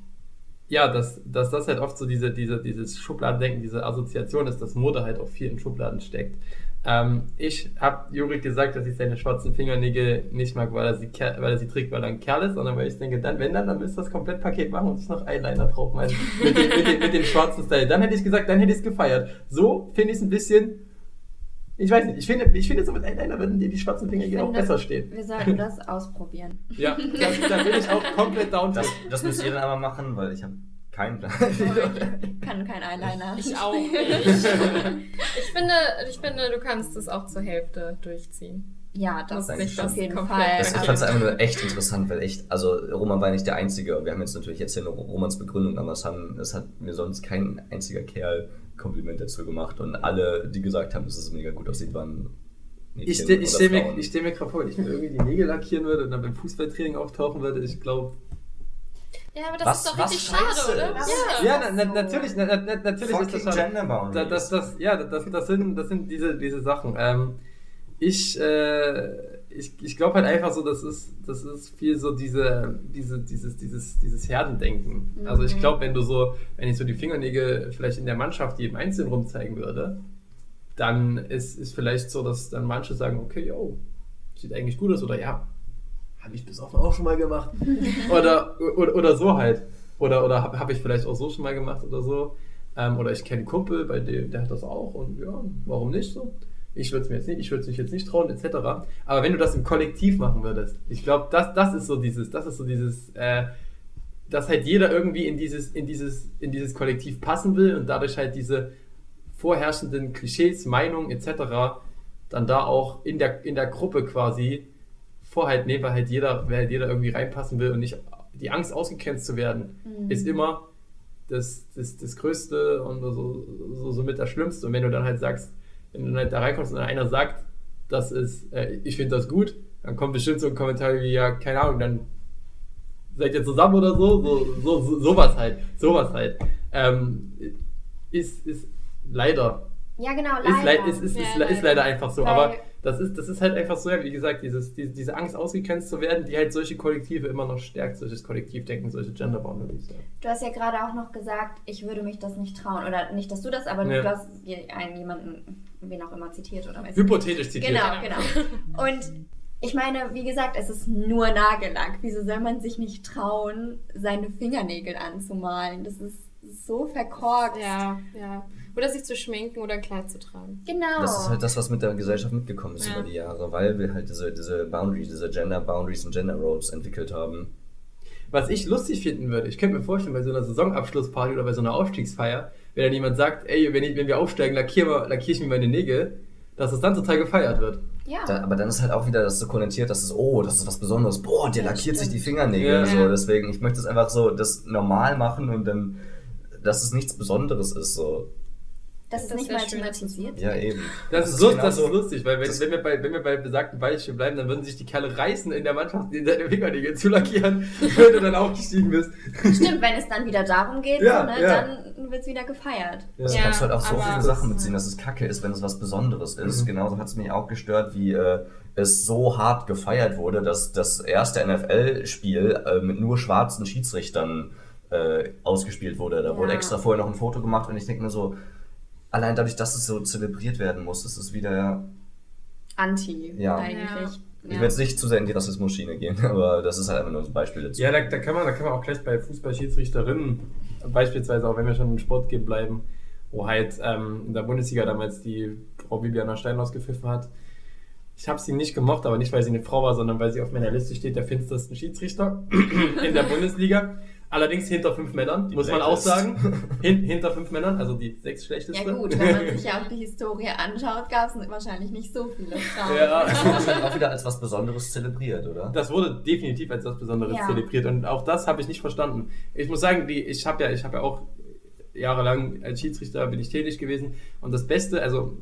ja, dass, dass das halt oft so diese, diese, dieses Schubladendenken, diese Assoziation ist, dass Mode halt auch viel in Schubladen steckt. Ähm, ich habe Juri gesagt, dass ich seine schwarzen Fingernägel nicht mag, weil er, sie, weil er sie trägt, weil er ein Kerl ist, sondern weil ich denke, dann, wenn dann, dann müsst ihr das Komplettpaket machen und sich noch Eyeliner drauf malen. mit, dem, mit, dem, mit dem schwarzen Style. Dann hätte ich gesagt, dann hätte ich es gefeiert. So finde ich es ein bisschen. Ich weiß nicht, ich finde, ich finde so mit Eyeliner würden dir die schwarzen Fingernägel auch besser stehen. Wir sollten das ausprobieren. Ja, da, da bin ich auch komplett down. Das, das müsst ihr dann aber machen, weil ich habe Kein Plan. Ich kann kein Eyeliner. Ich auch nicht. ich, finde, ich finde, du kannst es auch zur Hälfte durchziehen. Ja, das ist nicht auf jeden komplett- Fall. Das, ich fand es einfach nur echt interessant, weil echt, also Roman war nicht der Einzige. Wir haben jetzt natürlich jetzt hier noch Romans Begründung, aber es, haben, es hat mir sonst kein einziger Kerl Kompliment dazu gemacht. Und alle, die gesagt haben, dass es mega gut aussieht, waren Mädchen Ich, ste ich stelle mir, ich stell mir gerade vor, wenn ich mir irgendwie die Nägel lackieren würde und dann beim Fußballtraining auftauchen würde, ich glaube. Ja, aber das Was- ist doch richtig scheiße schade, oder? Ja. Ja, na, na, natürlich, na, na, natürlich ist das schon. Gender Boundaries. Da, das, das, ja, das, das, sind, das sind diese, diese Sachen. Ähm, ich äh, ich, ich glaube halt einfach so, das ist, das ist viel so diese, diese, dieses, dieses, dieses Herdendenken. Mhm. Also ich glaube, wenn du so, wenn ich so die Fingernägel vielleicht in der Mannschaft jedem Einzelnen rumzeigen würde, dann ist ist vielleicht so, dass dann manche sagen, okay, yo, sieht eigentlich gut aus oder ja, habe ich bis auf auch schon mal gemacht. oder, oder, oder so halt. Oder, oder habe hab ich vielleicht auch so schon mal gemacht oder so. Ähm, oder ich kenne einen Kumpel, bei dem, der hat das auch und ja, warum nicht so? Ich würde es mir jetzt nicht, ich würde es mich jetzt nicht trauen, etc. Aber wenn du das im Kollektiv machen würdest, ich glaube, das, das ist so dieses, das ist so dieses, äh, dass halt jeder irgendwie in dieses, in dieses, in dieses Kollektiv passen will und dadurch halt diese vorherrschenden Klischees, Meinungen etc. dann da auch in der, in der Gruppe quasi Vorhalt nehmen, weil halt jeder, weil halt jeder irgendwie reinpassen will und nicht die Angst ausgegrenzt zu werden, Mhm. ist immer das, das, das Größte und so, so, so mit das Schlimmste. Und wenn du dann halt sagst, wenn du halt da reinkommst und dann einer sagt, das ist, äh, ich finde das gut, dann kommt bestimmt so ein Kommentar wie, ja, keine Ahnung, dann seid ihr zusammen oder so, so, so, so sowas halt, sowas halt. Ähm, ist, ist leider Ja, genau, ist, leider. leid, ist, ist, Ja, ist, ist leider. leider einfach so. Weil- aber das ist, das ist halt einfach so, ja, wie gesagt, dieses, die, diese Angst ausgegrenzt zu werden, die halt solche Kollektive immer noch stärkt, solches Kollektivdenken, solche Gender Boundaries. Ja. Du hast ja gerade auch noch gesagt, ich würde mich das nicht trauen. Oder nicht, dass du das, aber Ja. du hast einen jemanden, wen auch immer, zitiert oder weiß Hypothetisch zitiert. Genau, genau. Und ich meine, wie gesagt, es ist nur Nagellack. Wieso soll man sich nicht trauen, seine Fingernägel anzumalen? Das ist so verkorkst. Ja, ja. Oder sich zu schminken oder ein Kleid zu tragen. Genau. Das ist halt das, was mit der Gesellschaft mitgekommen ist Ja. über die Jahre, weil wir halt diese, diese Boundaries, diese Gender Boundaries und Gender Roles entwickelt haben. Was ich lustig finden würde, ich könnte mir vorstellen, bei so einer Saisonabschlussparty oder bei so einer Aufstiegsfeier, wenn dann jemand sagt, ey, wenn, ich, wenn wir aufsteigen, lackiere, mal- lackiere ich mir meine Nägel, dass es dann total gefeiert wird. ja. Da, aber dann ist halt auch wieder das so konnotiert, dass es, oh, das ist was Besonderes. Boah, der Ja, lackiert sich stimmt. die Fingernägel. Ja. So, deswegen, ich möchte es einfach so das normal machen und dann, dass es nichts Besonderes ist. So. das ist Das nicht wär mal thematisiert. Ja, eben. Das, ist, lust, das genauso- ist lustig, weil wenn, das- wenn, wir bei, wenn wir bei besagten Beispiel bleiben, dann würden sich die Kerle reißen in der Mannschaft, in seine Fingernägel zu lackieren, wenn du dann aufgestiegen bist. Stimmt, wenn es dann wieder darum geht, Ja, so, ne, ja. dann wird es wieder gefeiert. Das Ja, kannst du halt auch so viele Sachen mitziehen, dass es kacke ist, wenn es was Besonderes ist. Mhm. Genauso hat es mich auch gestört, wie äh, es so hart gefeiert wurde, dass das erste NFL-Spiel äh, mit nur schwarzen Schiedsrichtern äh, ausgespielt wurde. Da Ja. wurde extra vorher noch ein Foto gemacht und ich denke mir so, allein dadurch, dass es so zelebriert werden muss, ist es wieder. Anti, Ja. eigentlich. Ich will jetzt nicht zu sehr in die Rassismus-Schiene gehen, aber das ist halt einfach nur ein Beispiel dazu. Ja, da, da, kann man, da kann man auch gleich bei Fußballschiedsrichterinnen, beispielsweise auch wenn wir schon im Sport gehen bleiben, wo halt ähm, in der Bundesliga damals die Frau Bibiana Steinhaus gepfiffen hat. Ich habe sie nicht gemocht, aber nicht, weil sie eine Frau war, sondern weil sie auf meiner Liste steht, der finstersten Schiedsrichter in der Bundesliga. Allerdings hinter fünf Männern, Die muss man auch sagen. Hin, hinter fünf Männern, also die sechs schlechtesten. Ja gut, wenn man sich ja auch die Historie anschaut, gab es wahrscheinlich nicht so viele Frauen. Ja. Das wurde halt auch wieder als was Besonderes zelebriert, oder? Das wurde definitiv als was Besonderes Ja. zelebriert und auch das habe ich nicht verstanden. Ich muss sagen, die, ich habe ja, ich habe ja auch jahrelang als Schiedsrichter bin ich tätig gewesen und das Beste, also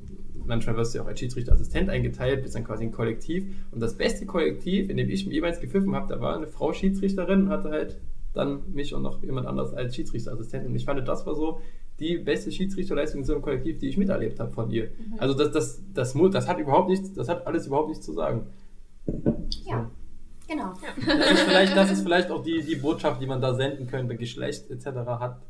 manchmal wirst du ja auch als Schiedsrichterassistent eingeteilt, bist dann quasi ein Kollektiv und das beste Kollektiv, in dem ich jeweils gepfiffen habe, da war eine Frau Schiedsrichterin und hatte halt dann mich und noch jemand anders als Schiedsrichterassistent und ich fand, das war so die beste Schiedsrichterleistung in so einem Kollektiv, die ich miterlebt habe von ihr. Also das, das, das, mu- das hat überhaupt nichts, das hat alles überhaupt nichts zu sagen. Ja, genau. Das ist vielleicht, das ist vielleicht auch die, die Botschaft, die man da senden könnte. Geschlecht etc. hat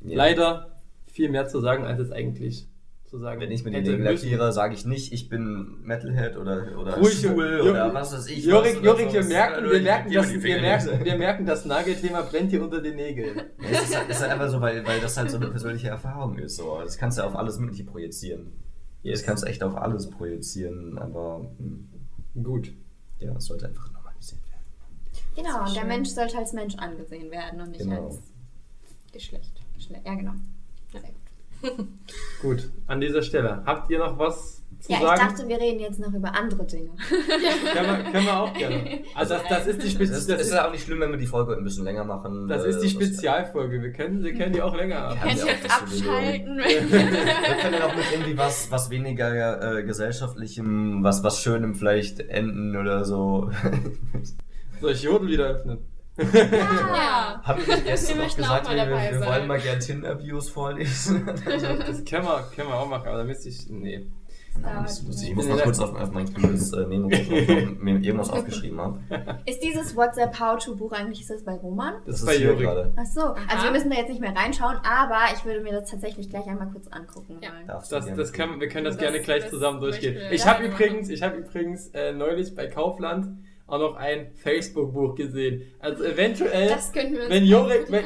Ja. leider viel mehr zu sagen, als es eigentlich zu sagen Wenn ich mir die hätte Nägel lackiere, sage ich nicht, ich bin Metalhead oder, oder Ruhig, schwul Jo- oder was weiß ich. Jorik, was Jorik, wir merken, wir merken, lackiere das, die wir, merken, wir merken, das Nagelthema brennt hier unter den Nägeln. Ja, Es ist, halt, ist halt einfach so, weil, weil das halt so eine persönliche Erfahrung ist. So. Das kannst du auf alles Mögliche projizieren. Das kannst du echt auf alles projizieren, aber hm, Gut. ja, es sollte einfach normalisiert werden. Genau, und der. Mensch sollte als Mensch angesehen werden und nicht Genau. als Geschlecht. Schle- Ja, genau. Gut, an dieser Stelle. Habt ihr noch was zu Ja, ich sagen? dachte, wir reden jetzt noch über andere Dinge. können, wir, können wir auch gerne. Also das, das ist die Spezi Das, das das ist ist, ja auch nicht schlimm, wenn wir die Folge ein bisschen länger machen. das äh, ist die Spezialfolge. Wir können, wir können die auch länger ja auch jetzt das sowieso. abschalten? Wir können ja auch mit irgendwie was, was weniger äh, gesellschaftlichem, was, was Schönem vielleicht enden oder so. Soll ich Jodel wieder öffnen? Ja. Haben wir gestern Wir noch gesagt, wir, wir wollen mal gern Tinder-Views vorlesen? Das können wir, können wir auch machen, aber da müsste ich. Nee. Ja. Ich muss mal kurz auf, auf mein cooles äh, Memo mir irgendwas aufgeschrieben habe. Ist dieses WhatsApp How-to-Buch eigentlich, ist das bei Roman? Das ist bei hier Juri. gerade. Ach so, also wir müssen da jetzt nicht mehr reinschauen, aber ich würde mir das tatsächlich gleich einmal kurz angucken wollen. Darfst du Das, gerne das können, wir können das, Das- gerne gleich das zusammen durchgehen. ich habe gerne übrigens, ich habe übrigens äh, neulich bei Kaufland auch noch ein Facebook-Buch gesehen. Also eventuell, wir wenn wirklich wenn,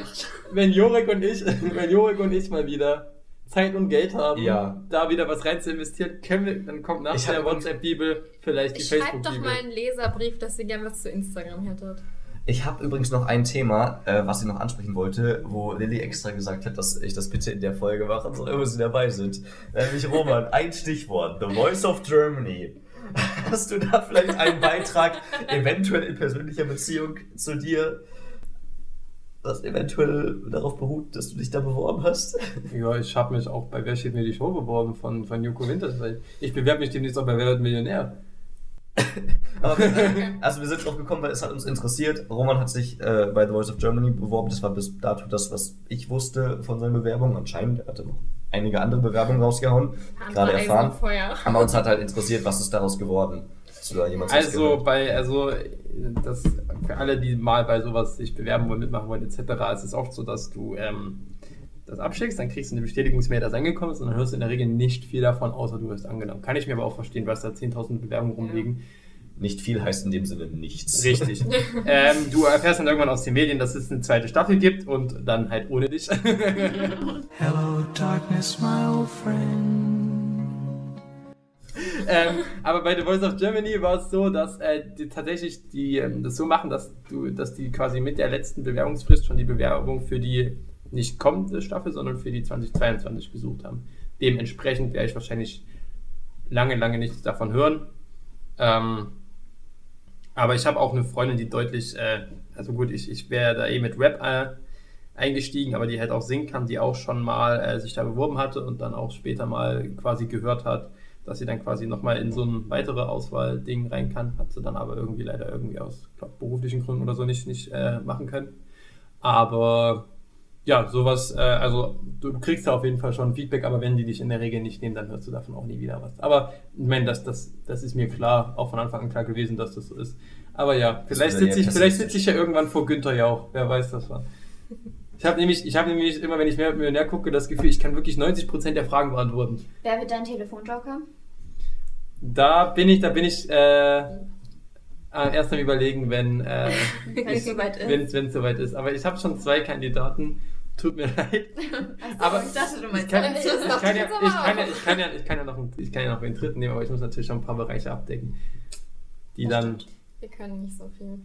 wenn Jorik und ich, wenn Jorik und ich mal wieder Zeit und Geld haben, Ja. da wieder was rein zu investieren, können wir, dann kommt nach Ich der WhatsApp-Bibel vielleicht die Schreibt doch Facebook-Bibel. mal einen Leserbrief, dass ihr gerne was zu Instagram hättet. Ich habe übrigens noch ein Thema, äh, was ich noch ansprechen wollte, wo Lilly extra gesagt hat, dass ich das bitte in der Folge machen soll, wo sie dabei sind. Nämlich Roman, ein Stichwort, The Voice of Germany. Hast du da vielleicht einen Beitrag, eventuell in persönlicher Beziehung zu dir, was eventuell darauf beruht, dass du dich da beworben hast? Ja, ich habe mich auch bei Wer steht mir die Show beworben von, von Joko Winters, weil ich bewerbe mich demnächst auch bei Wer wird Millionär. Aber wir, also wir sind drauf gekommen, weil es hat uns interessiert. Roman hat sich äh, bei The Voice of Germany beworben. Das war bis dato das, was ich wusste von seinen Bewerbungen. Anscheinend er hatte noch einige andere Bewerbungen rausgehauen. Gerade Eisen erfahren. und Feuer. Aber uns hat halt interessiert, was ist daraus geworden. Hast du da jemand Also bei, also das für alle, die mal bei sowas sich bewerben wollen, mitmachen wollen, etc., ist es oft so, dass du ähm, das abschickst, dann kriegst du eine Bestätigungsmail, dass angekommen ist und dann hörst du in der Regel nicht viel davon, außer du wirst angenommen. Kann ich mir aber auch verstehen, weil es da 10.000 Bewerbungen rumliegen. Nicht viel heißt in dem Sinne nichts. Richtig. ähm, du erfährst dann irgendwann aus den Medien, dass es eine zweite Staffel gibt und dann halt ohne dich. Hello, darkness, my old friend. ähm, aber bei The Voice of Germany war es so, dass äh, die tatsächlich die ähm, das so machen, dass du, dass die quasi mit der letzten Bewerbungsfrist schon die Bewerbung für die nicht kommende Staffel, sondern für die 2022 gesucht haben. Dementsprechend werde ich wahrscheinlich lange, lange nichts davon hören. Ähm, aber ich habe auch eine Freundin, die deutlich, äh, also gut, ich, ich wäre da eh mit Rap äh, eingestiegen, aber die halt auch singen kann, die auch schon mal äh, sich da beworben hatte und dann auch später mal quasi gehört hat, dass sie dann quasi nochmal in so ein weitere Auswahlding rein kann. Hat sie dann aber irgendwie leider irgendwie aus glaub, beruflichen Gründen oder so nicht, nicht äh, machen können. Aber ja, sowas, äh, also du kriegst da auf jeden Fall schon Feedback, aber wenn die dich in der Regel nicht nehmen, dann hörst du davon auch nie wieder was. Aber ich meine, das, das, das ist mir klar, auch von Anfang an klar gewesen, dass das so ist. Aber ja, vielleicht sitze ich, vielleicht sitze ich ja irgendwann vor Günther Jauch, wer weiß das war. Ich habe nämlich, ich habe nämlich immer, wenn ich mehr Millionär gucke, das Gefühl, ich kann wirklich 90% der Fragen beantworten. Wer wird dein Telefonjoker? Da bin ich, da bin ich äh, äh, erst am überlegen, wenn äh, Wenn es soweit ist. wenn es soweit ist. Aber ich habe schon zwei Kandidaten. Tut mir leid. Achso, Aber ich dachte, du meinst Ich kann, ich, Das kann ja, dachte ich ich, jetzt kann ja, aber ich, kann ja, ich kann ja noch einen, ich kann ja noch den dritten nehmen, aber ich muss natürlich schon ein paar Bereiche abdecken, die dann Wir können nicht so viel.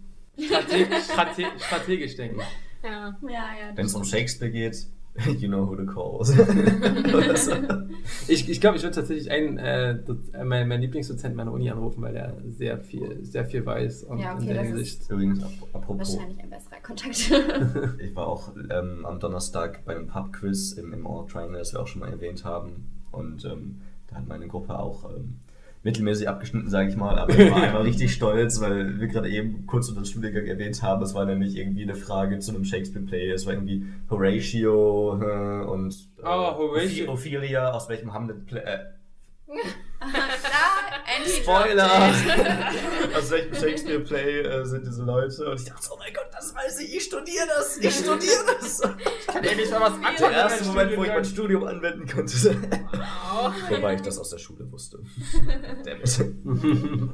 strategisch, strate, strategisch denken. Ja. Ja, ja. Wenn es um Shakespeare geht, you know who to call. Ich, ich glaube, ich würde tatsächlich einen, äh, äh, meinen, meinen Lieblingsdozenten meiner Uni anrufen, weil der sehr viel, sehr viel weiß und Ja, okay, in der das ist- Hinsicht. Übrigens, ap- apropos. Wahrscheinlich ein besserer Kontakt. Ich war auch ähm, am Donnerstag bei einem Pub-Quiz im, im All Triangle, das wir auch schon mal erwähnt haben. Und ähm, da hat meine Gruppe auch ähm, mittelmäßig abgeschnitten, sage ich mal. Aber ich war einmal richtig stolz, weil wir gerade eben kurz unter den Studiengang erwähnt haben. Es war nämlich irgendwie eine Frage zu einem Shakespeare-Play. Es war irgendwie Horatio äh, und äh, Ah, Horatio. Ophelia, aus welchem Hamlet-Play. Äh, Andy Spoiler! Aus welchem Shakespeare-Play äh, sind diese Leute? Und ich dachte, oh mein Gott, das weiß ich, ich studiere das, ich studiere das. Ich kann endlich mal was Der anfangen. erste Moment, wo ich mein. Studium anwenden konnte. Wobei ich das aus der Schule wusste. Damn it.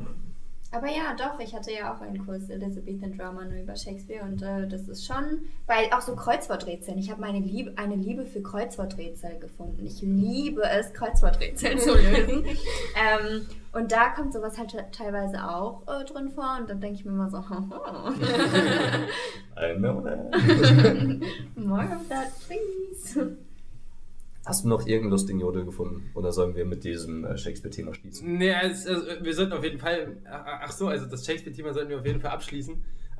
Aber ja, doch, ich hatte ja auch einen Kurs Elizabethan Drama nur über Shakespeare und äh, das ist schon, weil auch so Kreuzworträtseln. Ich habe meine Liebe, eine Liebe für Kreuzworträtsel gefunden. Ich liebe es, Kreuzworträtsel zu lösen. ähm, und da kommt sowas halt te- teilweise auch äh, drin vor und dann denke ich mir immer so, I know that. More of that, please. Hast du noch irgendeinen lustigen Jodel gefunden? Oder sollen wir mit diesem äh, Shakespeare-Thema schließen? Nee, also, also, wir sollten auf jeden Fall. Ach so, also das Shakespeare-Thema sollten wir auf jeden Fall abschließen.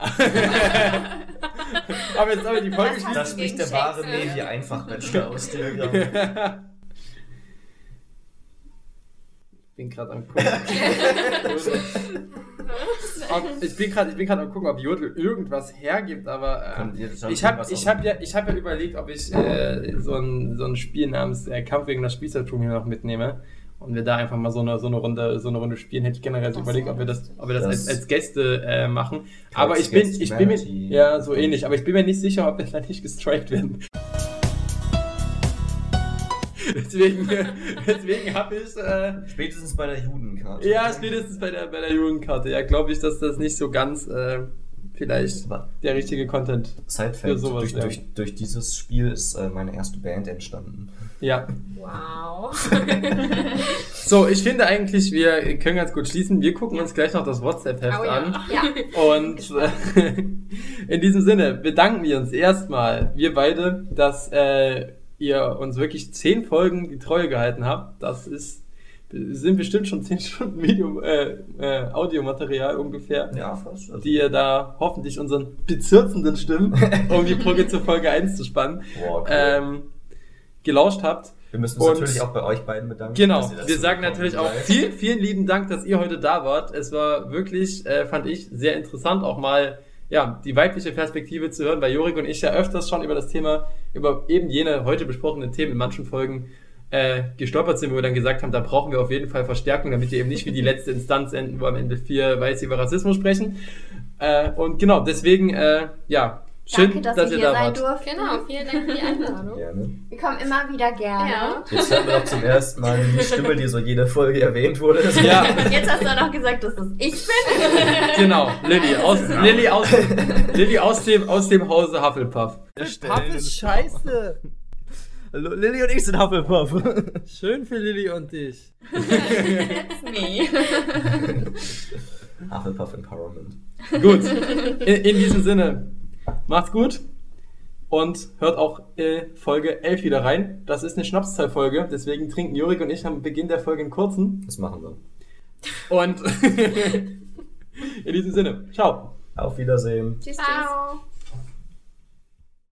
aber jetzt aber die Folge Da spricht der wahre Navy einfach Bachelor aus Telegram. Ich bin gerade am gucken. Ob- ich bin gerade ich bin gerade am gucken, ob Jodel irgendwas hergibt, aber äh, ich habe ich hab ja, ich hab ja überlegt, ob ich äh, so, ein, so ein Spiel namens äh, Kampf wegen der Spießertum hier noch mitnehme und wir da einfach mal so eine, so eine Runde so eine Runde spielen. Hätte ich generell so überlegt, ob wir das, ob wir das, als, Das- als Gäste äh, machen. Als Aber ich bin, ich bin mir, ja, so ähnlich, aber ich bin mir nicht sicher, ob wir da nicht gestrikt werden. Deswegen deswegen habe ich äh, Spätestens bei der Judenkarte. ja, spätestens bei der, bei der Jugendkarte. Ja, glaube ich, dass das nicht so ganz äh, vielleicht der richtige Content Side für sowas durch, durch, durch dieses Spiel ist äh, meine erste Band entstanden. Ja. Wow. So, ich finde eigentlich, wir können ganz gut schließen. Wir gucken uns gleich noch das WhatsApp-Heft Oh ja. an. Ja. Und äh, in diesem Sinne bedanken wir uns erstmal, wir beide, dass äh, ihr uns wirklich zehn Folgen die Treue gehalten habt. Das ist sind bestimmt schon zehn Stunden Video, äh, äh, Audiomaterial ungefähr. Ja, fast. Also, die ihr da hoffentlich unseren bezirzenden Stimmen, um die Brücke zur Folge 1 zu spannen, Boah, cool. ähm, gelauscht habt. wir müssen uns und- natürlich auch bei euch beiden bedanken. Genau, wir sagen natürlich auch vielen, vielen lieben Dank, dass ihr heute da wart. Es war wirklich, äh, fand ich, sehr interessant, auch mal ja, die weibliche Perspektive zu hören, weil Jorik und ich ja öfters schon über das Thema, über eben jene heute besprochenen Themen in manchen Folgen äh, gestolpert sind, wo wir dann gesagt haben, da brauchen wir auf jeden Fall Verstärkung, damit wir eben nicht wie die letzte Instanz enden, wo am Ende vier Weiße über Rassismus sprechen. Äh, und genau, deswegen, äh, ja, schön, Danke, dass, ihr wir hier da sein durften. Genau, vielen Dank für die Einladung. Gerne. Wir kommen immer wieder gerne. Ja. Jetzt hört man auch zum ersten Mal die Stimme, die so jede Folge erwähnt wurde. Ja, Jetzt hast du auch noch gesagt, dass das ich bin. genau, Lilly aus, Lilly aus, Lilly aus dem, aus dem Hause Hufflepuff. Puff ist scheiße. Hallo, Lilly und ich sind Hufflepuff. Schön für Lilly und dich. Nee. Hufflepuff Empowerment. Gut, in, in diesem Sinne, macht's gut und hört auch äh, Folge 11 wieder rein. Das ist eine Schnapszahlfolge, deswegen trinken Jurik und ich am Beginn der Folge einen kurzen. Das machen wir. Und in diesem Sinne, ciao. Auf Wiedersehen. Tschüss, tschüss. Ciao.